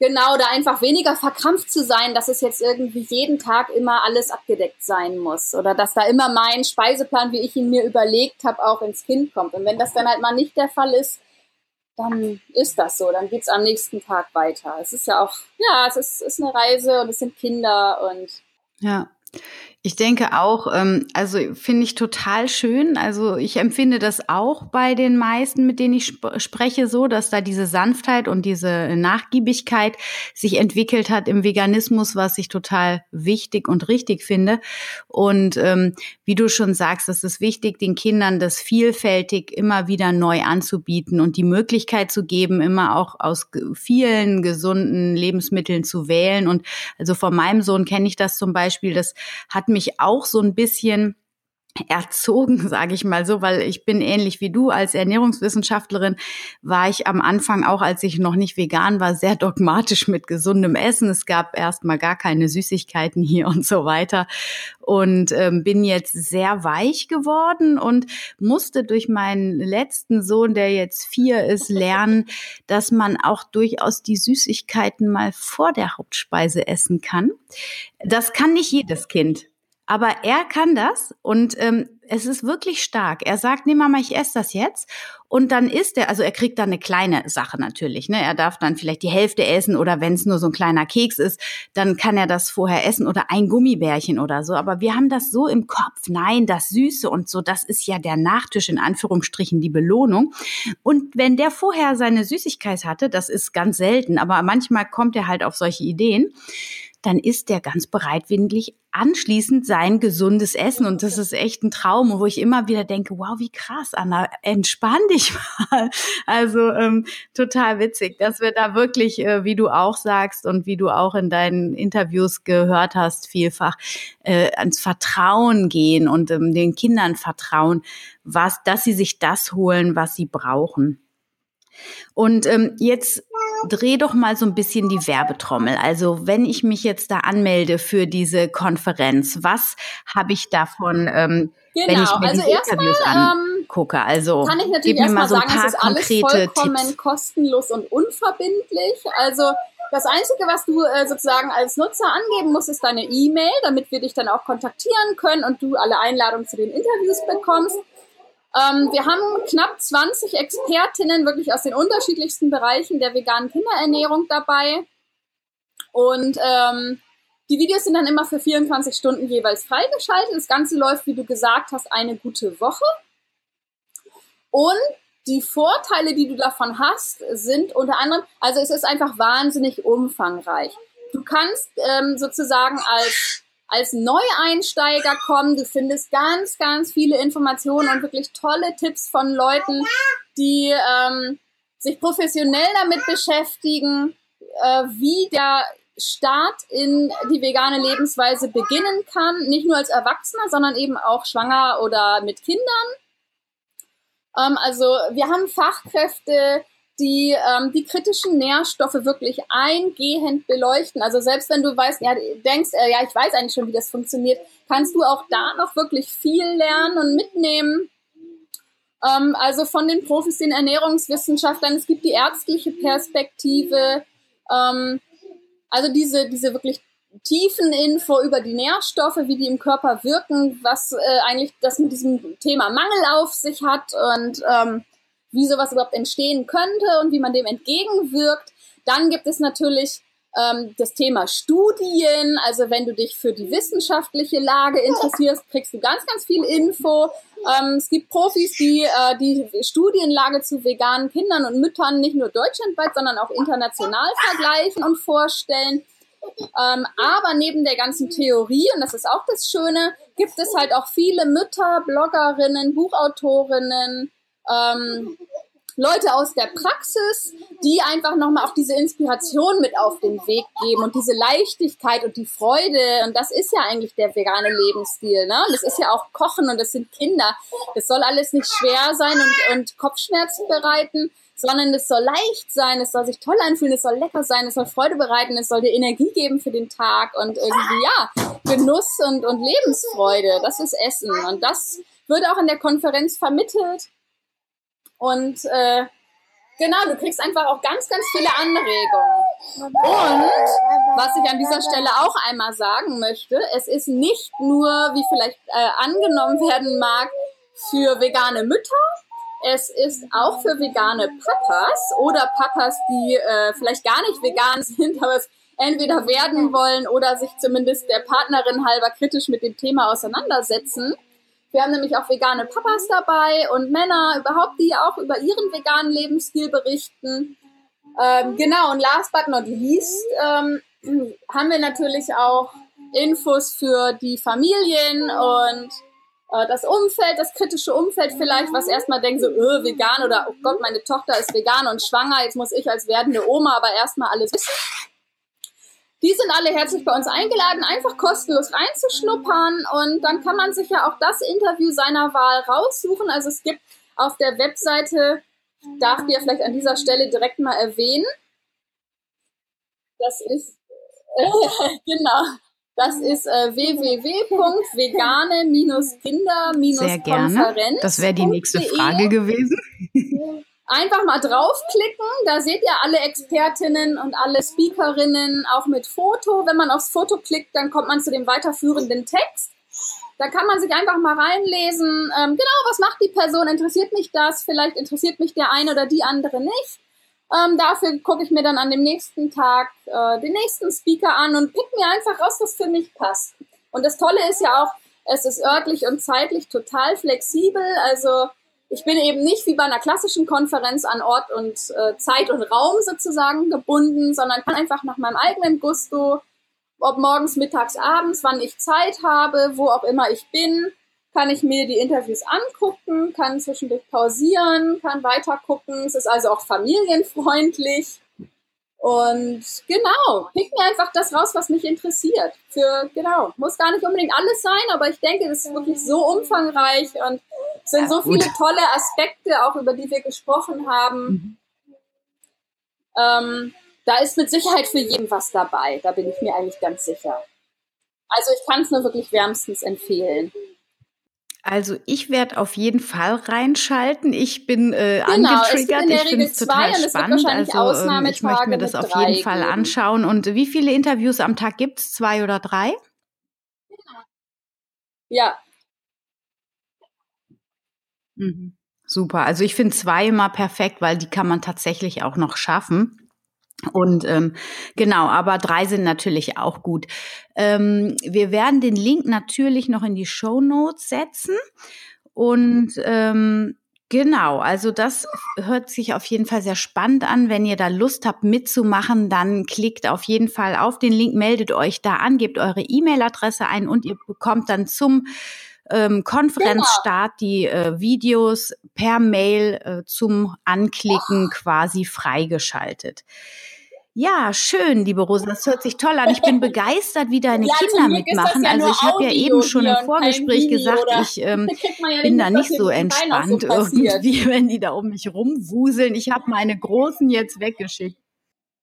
genau da einfach weniger verkrampft zu sein, dass es jetzt irgendwie jeden Tag immer alles abgedeckt sein muss oder dass da immer mein Speiseplan, wie ich ihn mir überlegt habe, auch ins Kind kommt. Und wenn das dann halt mal nicht der Fall ist, dann ist das so. Dann geht's am nächsten Tag weiter. Es ist ja auch, ja, es ist, ist eine Reise und es sind Kinder und. Ja. Ich denke auch, ähm, also finde ich total schön. Also ich empfinde das auch bei den meisten, mit denen ich sp spreche, so, dass da diese Sanftheit und diese Nachgiebigkeit sich entwickelt hat im Veganismus, was ich total wichtig und richtig finde. Und ähm, wie du schon sagst, es ist wichtig, den Kindern das vielfältig immer wieder neu anzubieten und die Möglichkeit zu geben, immer auch aus vielen gesunden Lebensmitteln zu wählen. Und also von meinem Sohn kenne ich das zum Beispiel, das hat mich auch so ein bisschen erzogen, <laughs> sage ich mal so, weil ich bin ähnlich wie du als Ernährungswissenschaftlerin, war ich am Anfang auch, als ich noch nicht vegan war, sehr dogmatisch mit gesundem Essen. Es gab erstmal gar keine Süßigkeiten hier <laughs> und so weiter und ähm, bin jetzt sehr weich geworden und musste durch meinen letzten Sohn, der jetzt vier ist, <laughs> lernen, dass man auch durchaus die Süßigkeiten mal vor der Hauptspeise essen kann. Das kann nicht jedes Kind. Aber er kann das und ähm, es ist wirklich stark. Er sagt, nee Mama, ich esse das jetzt. Und dann isst er, also er kriegt dann eine kleine Sache natürlich. Ne? Er darf dann vielleicht die Hälfte essen oder wenn es nur so ein kleiner Keks ist, dann kann er das vorher essen oder ein Gummibärchen oder so. Aber wir haben das so im Kopf. Nein, das Süße und so, das ist ja der Nachtisch in Anführungsstrichen, die Belohnung. Und wenn der vorher seine Süßigkeit hatte, das ist ganz selten, aber manchmal kommt er halt auf solche Ideen dann ist der ganz bereitwillig anschließend sein gesundes Essen. Und das ist echt ein Traum, wo ich immer wieder denke, wow, wie krass, Anna, entspann dich <laughs> mal. Also ähm, total witzig, dass wir da wirklich, äh, wie du auch sagst und wie du auch in deinen Interviews gehört hast, vielfach äh, ans Vertrauen gehen und ähm, den Kindern vertrauen, was, dass sie sich das holen, was sie brauchen. Und ähm, jetzt dreh doch mal so ein bisschen die Werbetrommel. Also wenn ich mich jetzt da anmelde für diese Konferenz, was habe ich davon, ähm, genau. wenn ich mir also die Interviews ähm, angucke? Also kann ich natürlich erstmal so sagen, es ist alles vollkommen Tipps. kostenlos und unverbindlich. Also das Einzige, was du äh, sozusagen als Nutzer angeben musst, ist deine E-Mail, damit wir dich dann auch kontaktieren können und du alle Einladungen zu den Interviews bekommst. Ähm, wir haben knapp 20 Expertinnen wirklich aus den unterschiedlichsten Bereichen der veganen Kinderernährung dabei. Und ähm, die Videos sind dann immer für 24 Stunden jeweils freigeschaltet. Das Ganze läuft, wie du gesagt hast, eine gute Woche. Und die Vorteile, die du davon hast, sind unter anderem, also es ist einfach wahnsinnig umfangreich. Du kannst ähm, sozusagen als, als Neueinsteiger kommen, du findest ganz, ganz viele Informationen und wirklich tolle Tipps von Leuten, die ähm, sich professionell damit beschäftigen, äh, wie der Start in die vegane Lebensweise beginnen kann, nicht nur als Erwachsener, sondern eben auch schwanger oder mit Kindern. Ähm, also wir haben Fachkräfte, die ähm, die kritischen Nährstoffe wirklich eingehend beleuchten. Also selbst wenn du weißt, ja, denkst, äh, ja, ich weiß eigentlich schon, wie das funktioniert, kannst du auch da noch wirklich viel lernen und mitnehmen. Ähm, also von den Profis, den Ernährungswissenschaftlern, es gibt die ärztliche Perspektive. Ähm, also diese, diese wirklich tiefen Info über die Nährstoffe, wie die im Körper wirken, was äh, eigentlich das mit diesem Thema Mangel auf sich hat und ähm, wie sowas überhaupt entstehen könnte und wie man dem entgegenwirkt. Dann gibt es natürlich ähm, das Thema Studien. Also wenn du dich für die wissenschaftliche Lage interessierst, kriegst du ganz, ganz viel Info. Ähm, es gibt Profis, die äh, die Studienlage zu veganen Kindern und Müttern nicht nur deutschlandweit, sondern auch international vergleichen und vorstellen. Ähm, aber neben der ganzen Theorie, und das ist auch das Schöne, gibt es halt auch viele Mütter, Bloggerinnen, Buchautorinnen, ähm, Leute aus der Praxis, die einfach nochmal auch diese Inspiration mit auf den Weg geben und diese Leichtigkeit und die Freude. Und das ist ja eigentlich der vegane Lebensstil. Ne? Das ist ja auch Kochen und das sind Kinder. Das soll alles nicht schwer sein und, und Kopfschmerzen bereiten, sondern es soll leicht sein, es soll sich toll anfühlen, es soll lecker sein, es soll Freude bereiten, es soll dir Energie geben für den Tag und irgendwie, ja, Genuss und, und Lebensfreude. Das ist Essen. Und das wird auch in der Konferenz vermittelt. Und äh, genau, du kriegst einfach auch ganz, ganz viele Anregungen. Und was ich an dieser Stelle auch einmal sagen möchte, es ist nicht nur, wie vielleicht äh, angenommen werden mag, für vegane Mütter. Es ist auch für vegane Papas oder Papas, die äh, vielleicht gar nicht vegan sind, aber es entweder werden wollen oder sich zumindest der Partnerin halber kritisch mit dem Thema auseinandersetzen. Wir haben nämlich auch vegane Papas dabei und Männer überhaupt, die auch über ihren veganen Lebensstil berichten. Ähm, genau, und last but not least ähm, haben wir natürlich auch Infos für die Familien und äh, das Umfeld, das kritische Umfeld vielleicht, was erstmal denkt so, öh, vegan oder oh Gott, meine Tochter ist vegan und schwanger, jetzt muss ich als werdende Oma aber erstmal alles wissen. Die sind alle herzlich bei uns eingeladen, einfach kostenlos reinzuschnuppern und dann kann man sich ja auch das Interview seiner Wahl raussuchen. Also es gibt auf der Webseite, darf ich ja vielleicht an dieser Stelle direkt mal erwähnen, das ist, äh, <laughs> genau, das ist äh, www.vegane-kinder-konferenz. Das wäre die nächste Frage gewesen. <laughs> <laughs> Einfach mal draufklicken, da seht ihr alle Expertinnen und alle Speakerinnen auch mit Foto. Wenn man aufs Foto klickt, dann kommt man zu dem weiterführenden Text. Da kann man sich einfach mal reinlesen, ähm, genau, was macht die Person, interessiert mich das, vielleicht interessiert mich der eine oder die andere nicht. Ähm, dafür gucke ich mir dann an dem nächsten Tag äh, den nächsten Speaker an und pick mir einfach raus, was für mich passt. Und das Tolle ist ja auch, es ist örtlich und zeitlich total flexibel. Also ich bin eben nicht wie bei einer klassischen Konferenz an Ort und äh, Zeit und Raum sozusagen gebunden, sondern kann einfach nach meinem eigenen Gusto, ob morgens, mittags, abends, wann ich Zeit habe, wo auch immer ich bin, kann ich mir die Interviews angucken, kann zwischendurch pausieren, kann weiter gucken. Es ist also auch familienfreundlich. Und genau, pick mir einfach das raus, was mich interessiert. Für, genau, muss gar nicht unbedingt alles sein, aber ich denke, das ist wirklich so umfangreich und es sind so viele tolle Aspekte, auch über die wir gesprochen haben. Mhm. Ähm, da ist mit Sicherheit für jeden was dabei, da bin ich mir eigentlich ganz sicher. Also ich kann es nur wirklich wärmstens empfehlen. Also ich werde auf jeden Fall reinschalten. Ich bin äh, genau, angetriggert. Ich finde es total spannend. Also ähm, ich möchte mir das auf jeden Fall geben. anschauen. Und wie viele Interviews am Tag gibt es? Zwei oder drei? Ja. Mhm. Super. Also ich finde zwei immer perfekt, weil die kann man tatsächlich auch noch schaffen. Und ähm, genau, aber drei sind natürlich auch gut. Ähm, wir werden den Link natürlich noch in die Show Notes setzen. Und ähm, Genau, also das hört sich auf jeden Fall sehr spannend an. Wenn ihr da Lust habt mitzumachen, dann klickt auf jeden Fall auf den Link, meldet euch da an, gebt eure E-Mail-Adresse ein und ihr bekommt dann zum ähm, Konferenzstart genau. die äh, Videos per Mail äh, zum Anklicken quasi freigeschaltet. Ja, schön, liebe Rosa. Das hört sich toll an. Ich bin <laughs> begeistert, wie deine ja, Kinder mitmachen. Ja also ich habe ja eben schon im Vorgespräch gesagt, ich ähm, <laughs> ja bin da nicht so entspannt <laughs> so irgendwie, wenn die da um mich rumwuseln. Ich habe meine Großen jetzt weggeschickt.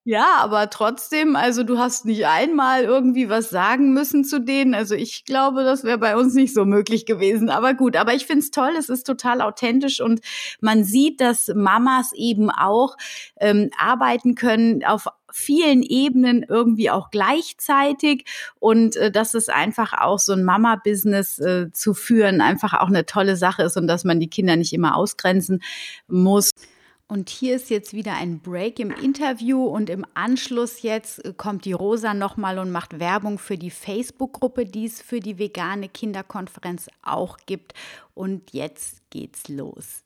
Ja, aber trotzdem, also du hast nicht einmal irgendwie was sagen müssen zu denen. Also ich glaube, das wäre bei uns nicht so möglich gewesen. Aber gut, aber ich find's toll, es ist total authentisch und man sieht, dass Mamas eben auch ähm, arbeiten können auf vielen Ebenen irgendwie auch gleichzeitig und äh, dass es einfach auch so ein Mama-Business äh, zu führen einfach auch eine tolle Sache ist und dass man die Kinder nicht immer ausgrenzen muss. Und hier ist jetzt wieder ein Break im Interview und im Anschluss jetzt äh, kommt die Rosa nochmal und macht Werbung für die Facebook-Gruppe, die es für die vegane Kinderkonferenz auch gibt. Und jetzt geht's los.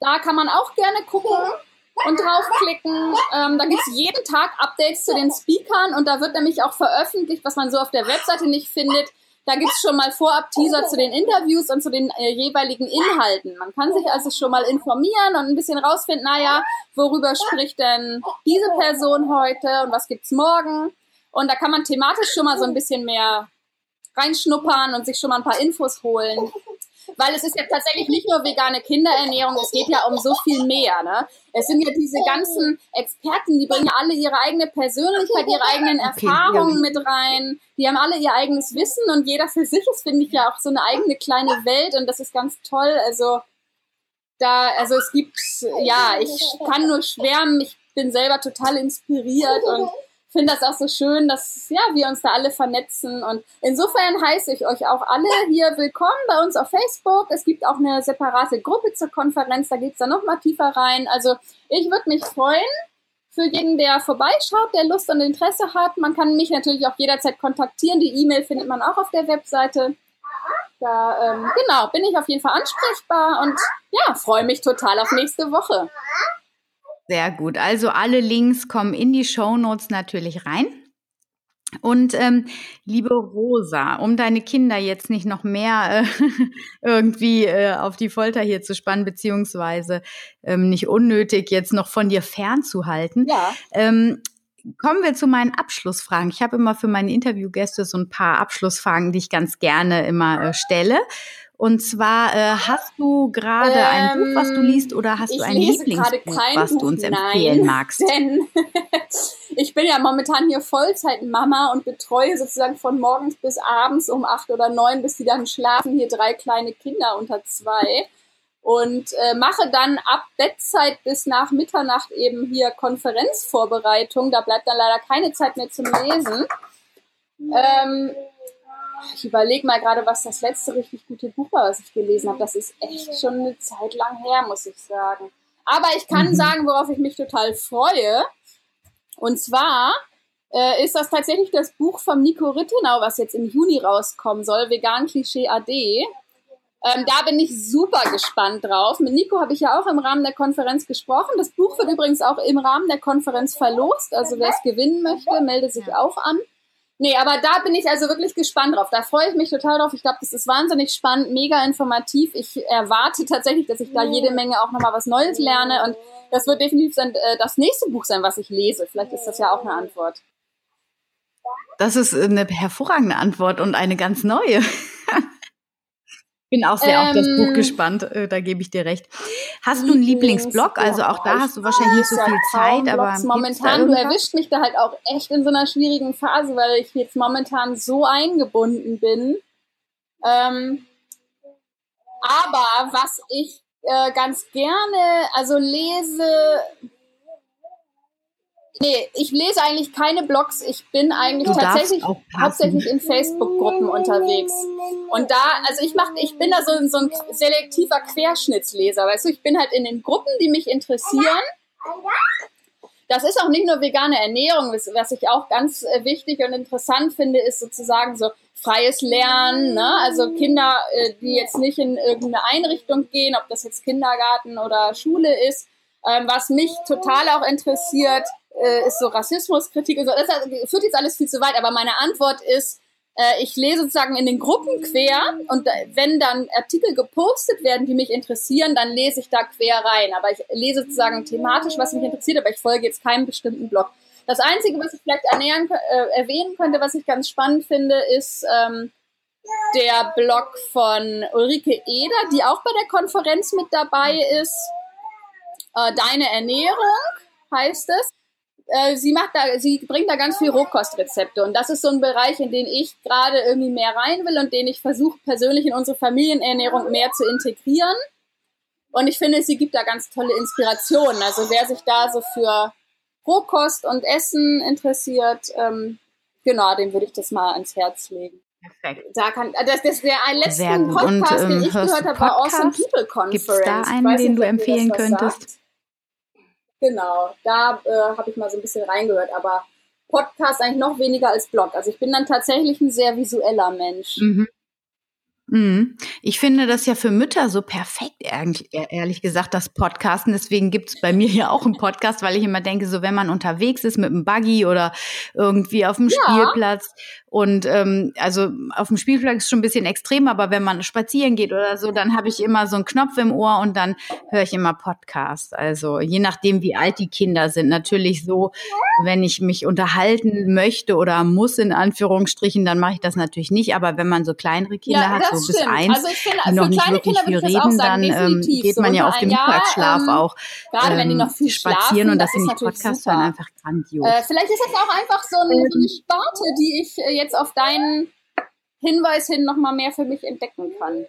Da kann man auch gerne gucken und draufklicken. Ähm, da gibt es jeden Tag Updates zu den Speakern und da wird nämlich auch veröffentlicht, was man so auf der Webseite nicht findet, da gibt's schon mal Vorab-Teaser zu den Interviews und zu den äh, jeweiligen Inhalten. Man kann sich also schon mal informieren und ein bisschen rausfinden, naja, worüber spricht denn diese Person heute und was gibt's morgen? Und da kann man thematisch schon mal so ein bisschen mehr reinschnuppern und sich schon mal ein paar Infos holen weil es ist ja tatsächlich nicht nur vegane Kinderernährung, es geht ja um so viel mehr. Ne? Es sind ja diese ganzen Experten, die bringen ja alle ihre eigene Persönlichkeit, ihre eigenen okay, Erfahrungen ja. mit rein. Die haben alle ihr eigenes Wissen und jeder für sich ist, finde ich, ja auch so eine eigene kleine Welt und das ist ganz toll. Also da, also es gibt, ja, ich kann nur schwärmen, ich bin selber total inspiriert und finde das auch so schön, dass ja, wir uns da alle vernetzen. Und insofern heiße ich euch auch alle hier willkommen bei uns auf Facebook. Es gibt auch eine separate Gruppe zur Konferenz, da geht's dann noch mal tiefer rein. Also ich würde mich freuen für jeden, der vorbeischaut, der Lust und Interesse hat. Man kann mich natürlich auch jederzeit kontaktieren. Die E-Mail findet man auch auf der Webseite. Da, ähm, genau, bin ich auf jeden Fall ansprechbar und ja, freue mich total auf nächste Woche. Sehr gut. Also alle Links kommen in die Show Notes natürlich rein. Und ähm, liebe Rosa, um deine Kinder jetzt nicht noch mehr äh, <laughs> irgendwie äh, auf die Folter hier zu spannen, beziehungsweise ähm, nicht unnötig jetzt noch von dir fernzuhalten, ja. ähm, kommen wir zu meinen Abschlussfragen. Ich habe immer für meine Interviewgäste so ein paar Abschlussfragen, die ich ganz gerne immer äh, stelle. Und zwar äh, hast du gerade ähm, ein Buch, was du ähm, liest, oder hast du ein Lieblingsbuch, was du uns empfehlen Nein, magst? <laughs> Denn <laughs> ich bin ja momentan hier Vollzeitmama und betreue sozusagen von morgens bis abends um acht oder neun, bis die dann schlafen, hier drei kleine Kinder unter zwei. Und äh, mache dann ab Bettzeit bis nach Mitternacht eben hier Konferenzvorbereitung. Da bleibt dann leider keine Zeit mehr zum Lesen. Ähm, ich überlege mal gerade, was das letzte richtig gute Buch war, was ich gelesen habe. Das ist echt schon eine Zeit lang her, muss ich sagen. Aber ich kann mhm. sagen, worauf ich mich total freue. Und zwar äh, ist das tatsächlich das Buch von Nico Rittenau, was jetzt im Juni rauskommen soll, Vegan Klischee AD. Ähm, da bin ich super gespannt drauf. Mit Nico habe ich ja auch im Rahmen der Konferenz gesprochen. Das Buch wird übrigens auch im Rahmen der Konferenz verlost. Also wer es gewinnen möchte, melde sich auch an. Nee, aber da bin ich also wirklich gespannt drauf. Da freue ich mich total drauf. Ich glaube, das ist wahnsinnig spannend, mega informativ. Ich erwarte tatsächlich, dass ich da jede Menge auch nochmal was Neues lerne. Und das wird definitiv sein, äh, das nächste Buch sein, was ich lese. Vielleicht ist das ja auch eine Antwort. Das ist eine hervorragende Antwort und eine ganz neue. <laughs> bin auch sehr ähm, auf das Buch ähm, gespannt, äh, da gebe ich dir recht. Hast du einen Lieblingsblog? Also auch da hast du wahrscheinlich nicht so viel Zeit, aber momentan, du erwischt mich da halt auch echt in so einer schwierigen Phase, weil ich jetzt momentan so eingebunden bin. Ähm, aber was ich äh, ganz gerne, also lese, Nee, ich lese eigentlich keine Blogs. Ich bin eigentlich du tatsächlich hauptsächlich in Facebook-Gruppen unterwegs. Und da, also ich mach, ich bin da so, so ein selektiver Querschnittsleser, weißt du, ich bin halt in den Gruppen, die mich interessieren. das ist auch nicht nur vegane Ernährung, was ich auch ganz äh, wichtig und interessant finde, ist sozusagen so freies Lernen. Ne? Also Kinder, äh, die jetzt nicht in irgendeine Einrichtung gehen, ob das jetzt Kindergarten oder Schule ist. Ähm, was mich total auch interessiert, äh, ist so Rassismuskritik und so. Das führt jetzt alles viel zu weit, aber meine Antwort ist, äh, ich lese sozusagen in den Gruppen quer und wenn dann Artikel gepostet werden, die mich interessieren, dann lese ich da quer rein. Aber ich lese sozusagen thematisch, was mich interessiert, aber ich folge jetzt keinem bestimmten Blog. Das Einzige, was ich vielleicht ernähren, äh, erwähnen könnte, was ich ganz spannend finde, ist ähm, der Blog von Ulrike Eder, die auch bei der Konferenz mit dabei ist. Äh, Deine Ernährung heißt es. Äh, sie macht da, sie bringt da ganz viel Rohkostrezepte und das ist so ein Bereich, in den ich gerade irgendwie mehr rein will und den ich versuche persönlich in unsere Familienernährung mehr zu integrieren. Und ich finde, sie gibt da ganz tolle Inspirationen. Also wer sich da so für Rohkost und Essen interessiert, ähm, genau, dem würde ich das mal ans Herz legen. Perfekt. Da kann, das, das der letzten Podcast, und, ähm, den ich gehört habe, war Awesome People Conference. Gibt es da einen, den du empfehlen könntest? Sagt. Genau, da äh, habe ich mal so ein bisschen reingehört, aber Podcast eigentlich noch weniger als Blog. Also ich bin dann tatsächlich ein sehr visueller Mensch. Mhm. Mhm. Ich finde das ja für Mütter so perfekt, ehrlich gesagt, das Podcasten. Deswegen gibt es bei mir ja auch einen Podcast, weil ich immer denke, so wenn man unterwegs ist mit einem Buggy oder irgendwie auf dem ja. Spielplatz und ähm, also auf dem Spielplatz ist schon ein bisschen extrem, aber wenn man spazieren geht oder so, dann habe ich immer so einen Knopf im Ohr und dann höre ich immer Podcast. Also je nachdem, wie alt die Kinder sind. Natürlich so, wenn ich mich unterhalten möchte oder muss in Anführungsstrichen, dann mache ich das natürlich nicht. Aber wenn man so kleinere Kinder ja, hat, so bis eins, also finde, die noch nicht wirklich viel reden, dann ähm, geht man so ja auf dem Mittagsschlaf ähm, auch gerade wenn die noch viel spazieren und das, das finde ich Podcast hören einfach grandios. Äh, vielleicht ist das auch einfach so, ein, so eine Sparte, die ich äh, jetzt auf deinen Hinweis hin nochmal mehr für mich entdecken kann.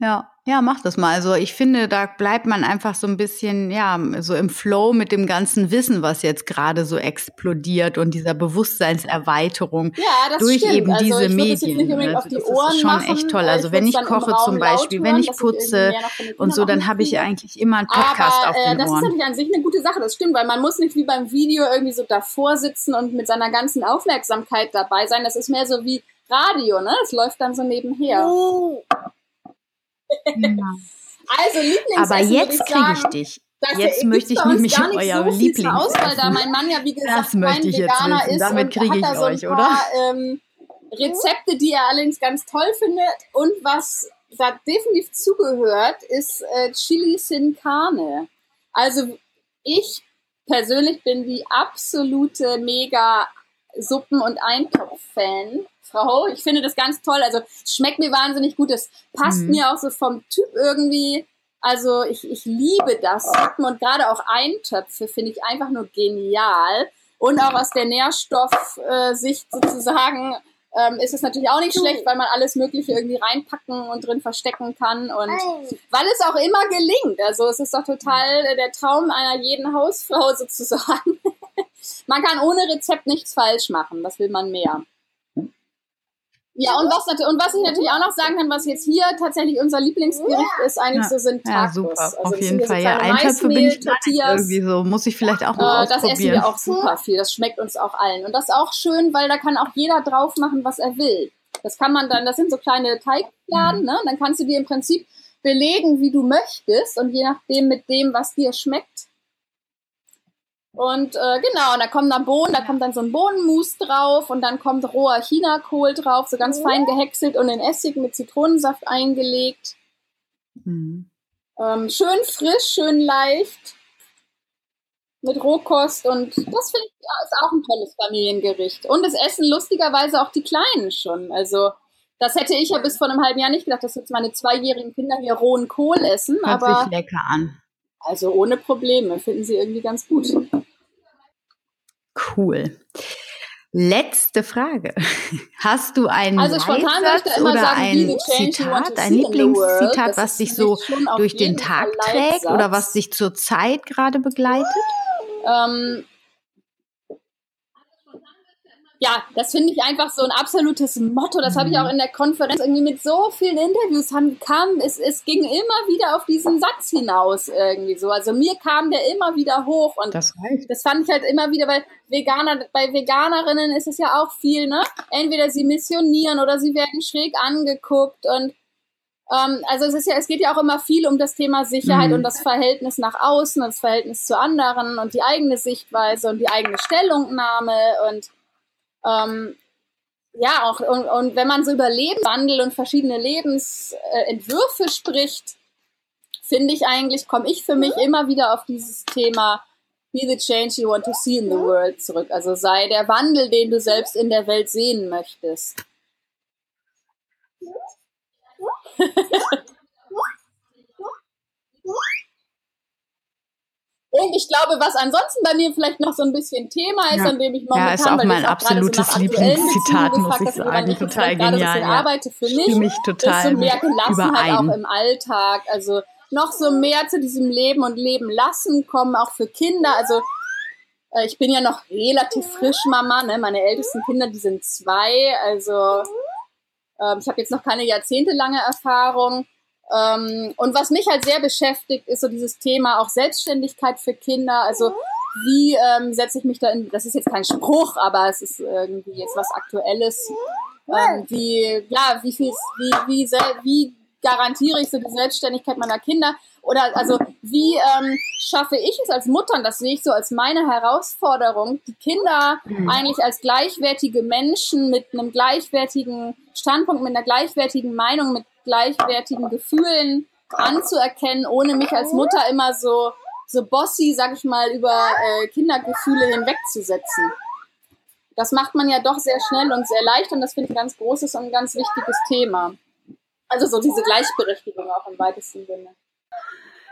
Ja, ja, mach das mal. Also ich finde, da bleibt man einfach so ein bisschen, ja, so im Flow mit dem ganzen Wissen, was jetzt gerade so explodiert und dieser Bewusstseinserweiterung ja, durch stimmt. eben also diese Medien. Also das ist schon machen, echt toll. Also wenn ich koche zum Beispiel, wenn ich putze und so, dann habe ich eigentlich immer einen Podcast Aber, auf den äh, das Ohren. Das ist natürlich an sich eine gute Sache, das stimmt, weil man muss nicht wie beim Video irgendwie so davor sitzen und mit seiner ganzen Aufmerksamkeit dabei sein. Das ist mehr so wie Radio, ne? Es läuft dann so nebenher. Oh. Also Lieblingsessen, Aber jetzt kriege ich dich. Jetzt möchte ich nämlich gar nicht euer so Lieblings Auswahl, da mein Mann ja wie gesagt das möchte ich jetzt Veganer wissen. ist Damit kriege ich so euch, paar, oder? Ähm, Rezepte, die er allerdings ganz toll findet und was da definitiv zugehört, ist äh, Chili Sin Carne. Also ich persönlich bin die absolute mega Suppen- und Eintopf-Fan. Frau. Ich finde das ganz toll. Also es schmeckt mir wahnsinnig gut. Es passt mhm. mir auch so vom Typ irgendwie. Also ich, ich liebe das. Suppen und gerade auch Eintöpfe finde ich einfach nur genial. Und auch aus der Nährstoffsicht sozusagen ähm, ist es natürlich auch nicht schlecht, weil man alles Mögliche irgendwie reinpacken und drin verstecken kann und weil es auch immer gelingt. Also es ist doch total der Traum einer jeden Hausfrau <laughs> sozusagen. Man kann ohne Rezept nichts falsch machen. Was will man mehr? Ja, und was, und was ich natürlich auch noch sagen kann, was jetzt hier tatsächlich unser Lieblingsgericht ist, eigentlich ja, so sind Tacos. Ja, super, also auf jeden Fall. Ja, Eintöpfe bin ich irgendwie so, muss ich vielleicht auch mal äh, Das essen wir auch super viel, das schmeckt uns auch allen. Und das ist auch schön, weil da kann auch jeder drauf machen, was er will. Das kann man dann, das sind so kleine Teigladen, mhm. ne? Dann kannst du dir im Prinzip belegen, wie du möchtest und je nachdem mit dem, was dir schmeckt, und äh, genau, und da kommen dann Bohnen, da kommt dann so ein Bohnenmus drauf und dann kommt roher Chinakohl drauf, so ganz fein gehäckselt und in Essig mit Zitronensaft eingelegt. Mhm. Ähm, schön frisch, schön leicht. Mit Rohkost und das finde ich ja, ist auch ein tolles Familiengericht. Und es essen lustigerweise auch die Kleinen schon. Also das hätte ich ja bis vor einem halben Jahr nicht gedacht, dass jetzt meine zweijährigen Kinder hier rohen Kohl essen. Hört aber sich lecker an. Also ohne Probleme, finden sie irgendwie ganz gut. Cool. Letzte Frage. Hast du einen also Leitsatz oder sagen, ein Zitat, ein Lieblingszitat, was dich so durch den Tag trägt oder was dich zur Zeit gerade begleitet? Ähm, ja, das finde ich einfach so ein absolutes Motto. Das habe ich mhm. auch in der Konferenz irgendwie mit so vielen Interviews haben, kam, es, es ging immer wieder auf diesen Satz hinaus irgendwie so. Also mir kam der immer wieder hoch und das, heißt. das fand ich halt immer wieder, weil Veganer, bei Veganerinnen ist es ja auch viel, ne? Entweder sie missionieren oder sie werden schräg angeguckt und ähm, also es ist ja, es geht ja auch immer viel um das Thema Sicherheit mhm. und das Verhältnis nach außen und das Verhältnis zu anderen und die eigene Sichtweise und die eigene Stellungnahme und ähm, ja, auch, und, und wenn man so über Lebenswandel und verschiedene Lebensentwürfe spricht, finde ich eigentlich, komme ich für mich immer wieder auf dieses Thema Be the change you want to see in the world zurück. Also sei der Wandel, den du selbst in der Welt sehen möchtest. <laughs> Und ich glaube, was ansonsten bei mir vielleicht noch so ein bisschen Thema ist, ja. an dem ich momentan, ja, ist auch mein absolutes so Lieblingszitat, muss ich sagen, total genial. Ja. arbeite für mich, mich total ist so mehr Gelassenheit auch im Alltag, also noch so mehr zu diesem Leben und Leben lassen kommen, auch für Kinder, also äh, ich bin ja noch relativ frisch Mama, ne? meine ältesten Kinder, die sind zwei, also äh, ich habe jetzt noch keine jahrzehntelange Erfahrung, ähm, und was mich halt sehr beschäftigt, ist so dieses Thema auch Selbstständigkeit für Kinder. Also wie ähm, setze ich mich da in, das ist jetzt kein Spruch, aber es ist irgendwie jetzt was Aktuelles. Ähm, wie, ja, wie viel, wie, wie, wie garantiere ich so die Selbstständigkeit meiner Kinder? Oder also wie ähm, schaffe ich es als Mutter, und das sehe ich so als meine Herausforderung, die Kinder mhm. eigentlich als gleichwertige Menschen mit einem gleichwertigen Standpunkt, mit einer gleichwertigen Meinung, mit gleichwertigen Gefühlen anzuerkennen, ohne mich als Mutter immer so, so bossy, sag ich mal, über äh, Kindergefühle hinwegzusetzen. Das macht man ja doch sehr schnell und sehr leicht und das finde ich ein ganz großes und ein ganz wichtiges Thema. Also so diese Gleichberechtigung auch im weitesten Sinne.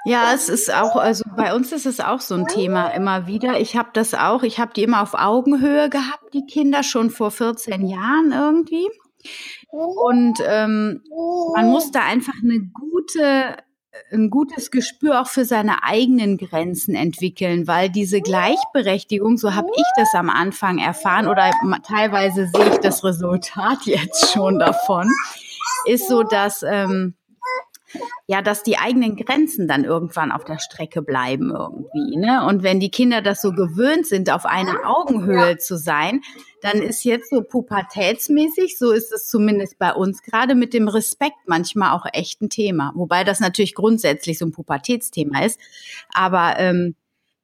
Ja, es ist auch, also bei uns ist es auch so ein Thema immer wieder. Ich habe das auch, ich habe die immer auf Augenhöhe gehabt, die Kinder, schon vor 14 Jahren irgendwie. Und ähm, man muss da einfach eine gute, ein gutes Gespür auch für seine eigenen Grenzen entwickeln, weil diese Gleichberechtigung, so habe ich das am Anfang erfahren oder teilweise sehe ich das Resultat <laughs> jetzt schon davon, ist so, dass ähm, ja, dass die eigenen Grenzen dann irgendwann auf der Strecke bleiben irgendwie. Ne? Und wenn die Kinder das so gewöhnt sind, auf einer Augenhöhe zu sein, dann ist jetzt so pubertätsmäßig, so ist es zumindest bei uns gerade mit dem Respekt manchmal auch echt ein Thema. Wobei das natürlich grundsätzlich so ein Pubertätsthema ist. Aber ähm,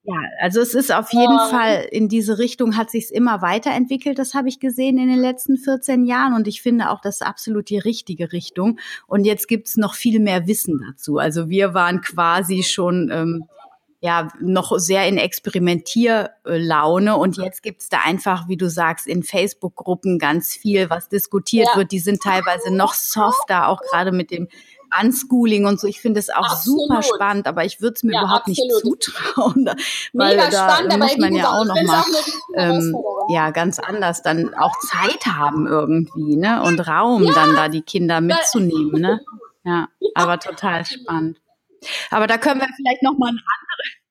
ja, also es ist auf jeden ja. Fall in diese Richtung hat sich immer weiterentwickelt. Das habe ich gesehen in den letzten 14 Jahren und ich finde auch das ist absolut die richtige Richtung. Und jetzt gibt's noch viel mehr Wissen dazu. Also wir waren quasi schon ähm, ja noch sehr in Experimentierlaune und jetzt gibt's da einfach, wie du sagst, in Facebook-Gruppen ganz viel, was diskutiert ja. wird. Die sind teilweise noch softer, auch gerade mit dem Unschooling und so. Ich finde es auch absolut. super spannend, aber ich würde es mir ja, überhaupt absolut. nicht zutrauen, <laughs> weil Mega da spannend, muss man ja auch noch mal ähm, ja ganz anders dann auch Zeit haben irgendwie, ne und Raum ja. dann da die Kinder mitzunehmen, ne? <laughs> Ja, ja, aber total spannend. Aber da können wir vielleicht noch mal eine andere.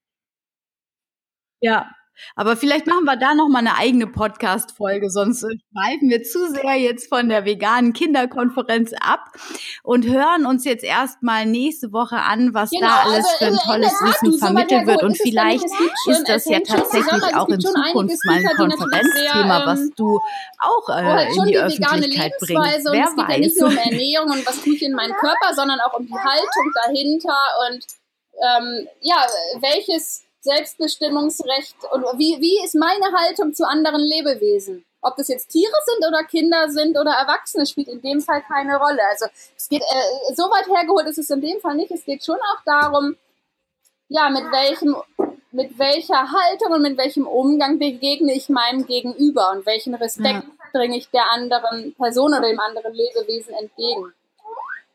Ja, aber vielleicht machen wir da noch mal eine eigene Podcast-Folge, sonst schweifen wir zu sehr jetzt von der veganen Kinderkonferenz ab und hören uns jetzt erstmal nächste Woche an, was genau, da alles also für ein tolles Wissen vermittelt wird. Und vielleicht ist das ja tatsächlich auch in Zukunft mal ein Konferenzthema, was ähm, du auch äh, halt in die, die Öffentlichkeit bringst. Wer es geht weiß. ja nicht nur um Ernährung und was tue ich in meinen Körper, sondern auch um die Haltung dahinter und ähm, ja, welches Selbstbestimmungsrecht und wie, wie ist meine Haltung zu anderen Lebewesen? Ob das jetzt Tiere sind oder Kinder sind oder Erwachsene, spielt in dem Fall keine Rolle. Also es geht äh, so weit hergeholt ist es in dem Fall nicht. Es geht schon auch darum, ja, mit welchem, mit welcher Haltung und mit welchem Umgang begegne ich meinem Gegenüber und welchen Respekt ja. bringe ich der anderen Person oder dem anderen Lebewesen entgegen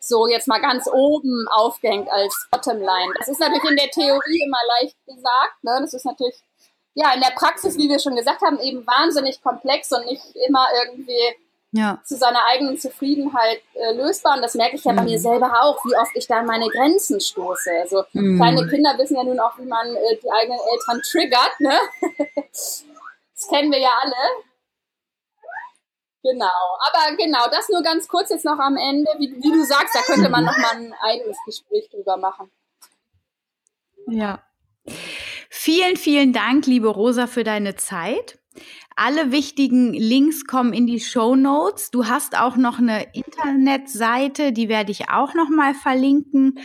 so jetzt mal ganz oben aufgehängt als Bottomline. Das ist natürlich in der Theorie immer leicht gesagt. Ne? Das ist natürlich ja in der Praxis, wie wir schon gesagt haben, eben wahnsinnig komplex und nicht immer irgendwie ja. zu seiner eigenen Zufriedenheit äh, lösbar. Und das merke ich ja mhm. bei mir selber auch, wie oft ich da an meine Grenzen stoße. Also mhm. kleine Kinder wissen ja nun auch, wie man äh, die eigenen Eltern triggert. Ne? <laughs> das kennen wir ja alle. Genau, aber genau, das nur ganz kurz jetzt noch am Ende. Wie, wie du sagst, da könnte man noch mal ein eigenes Gespräch drüber machen. Ja. Vielen, vielen Dank, liebe Rosa, für deine Zeit. Alle wichtigen Links kommen in die Show Notes. Du hast auch noch eine Internetseite, die werde ich auch noch mal verlinken.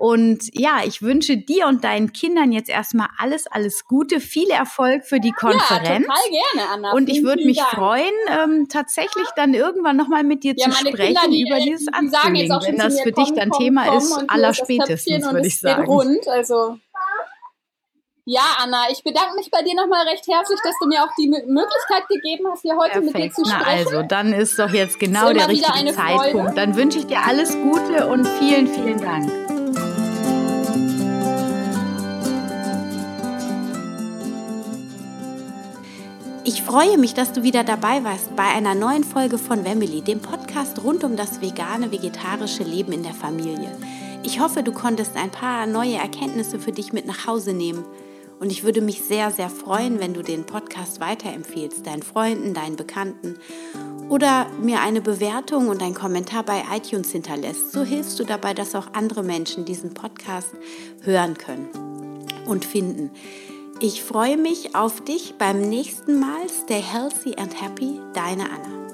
Und ja, ich wünsche dir und deinen Kindern jetzt erstmal alles, alles Gute, viel Erfolg für die Konferenz. Ja, total gerne, Anna. Und ich würde mich Dank. freuen, ähm, tatsächlich dann irgendwann nochmal mit dir ja, zu sprechen Kinder, die, über äh, dieses Anzulegen, wenn das für dich dann Thema komm, ist, allerspätestens, würde ich sagen. Rund, also ja, Anna, ich bedanke mich bei dir nochmal recht herzlich, dass du mir auch die Möglichkeit gegeben hast, hier heute Perfekt. mit dir zu sprechen. Na also, dann ist doch jetzt genau der richtige Zeitpunkt. Freude. Dann wünsche ich dir alles Gute und vielen, vielen Dank. Ich freue mich, dass du wieder dabei warst bei einer neuen Folge von Wemily, dem Podcast rund um das vegane, vegetarische Leben in der Familie. Ich hoffe, du konntest ein paar neue Erkenntnisse für dich mit nach Hause nehmen. Und ich würde mich sehr, sehr freuen, wenn du den Podcast weiterempfehlst, deinen Freunden, deinen Bekannten oder mir eine Bewertung und einen Kommentar bei iTunes hinterlässt. So hilfst du dabei, dass auch andere Menschen diesen Podcast hören können und finden. Ich freue mich auf dich beim nächsten Mal. Stay healthy and happy, deine Anna.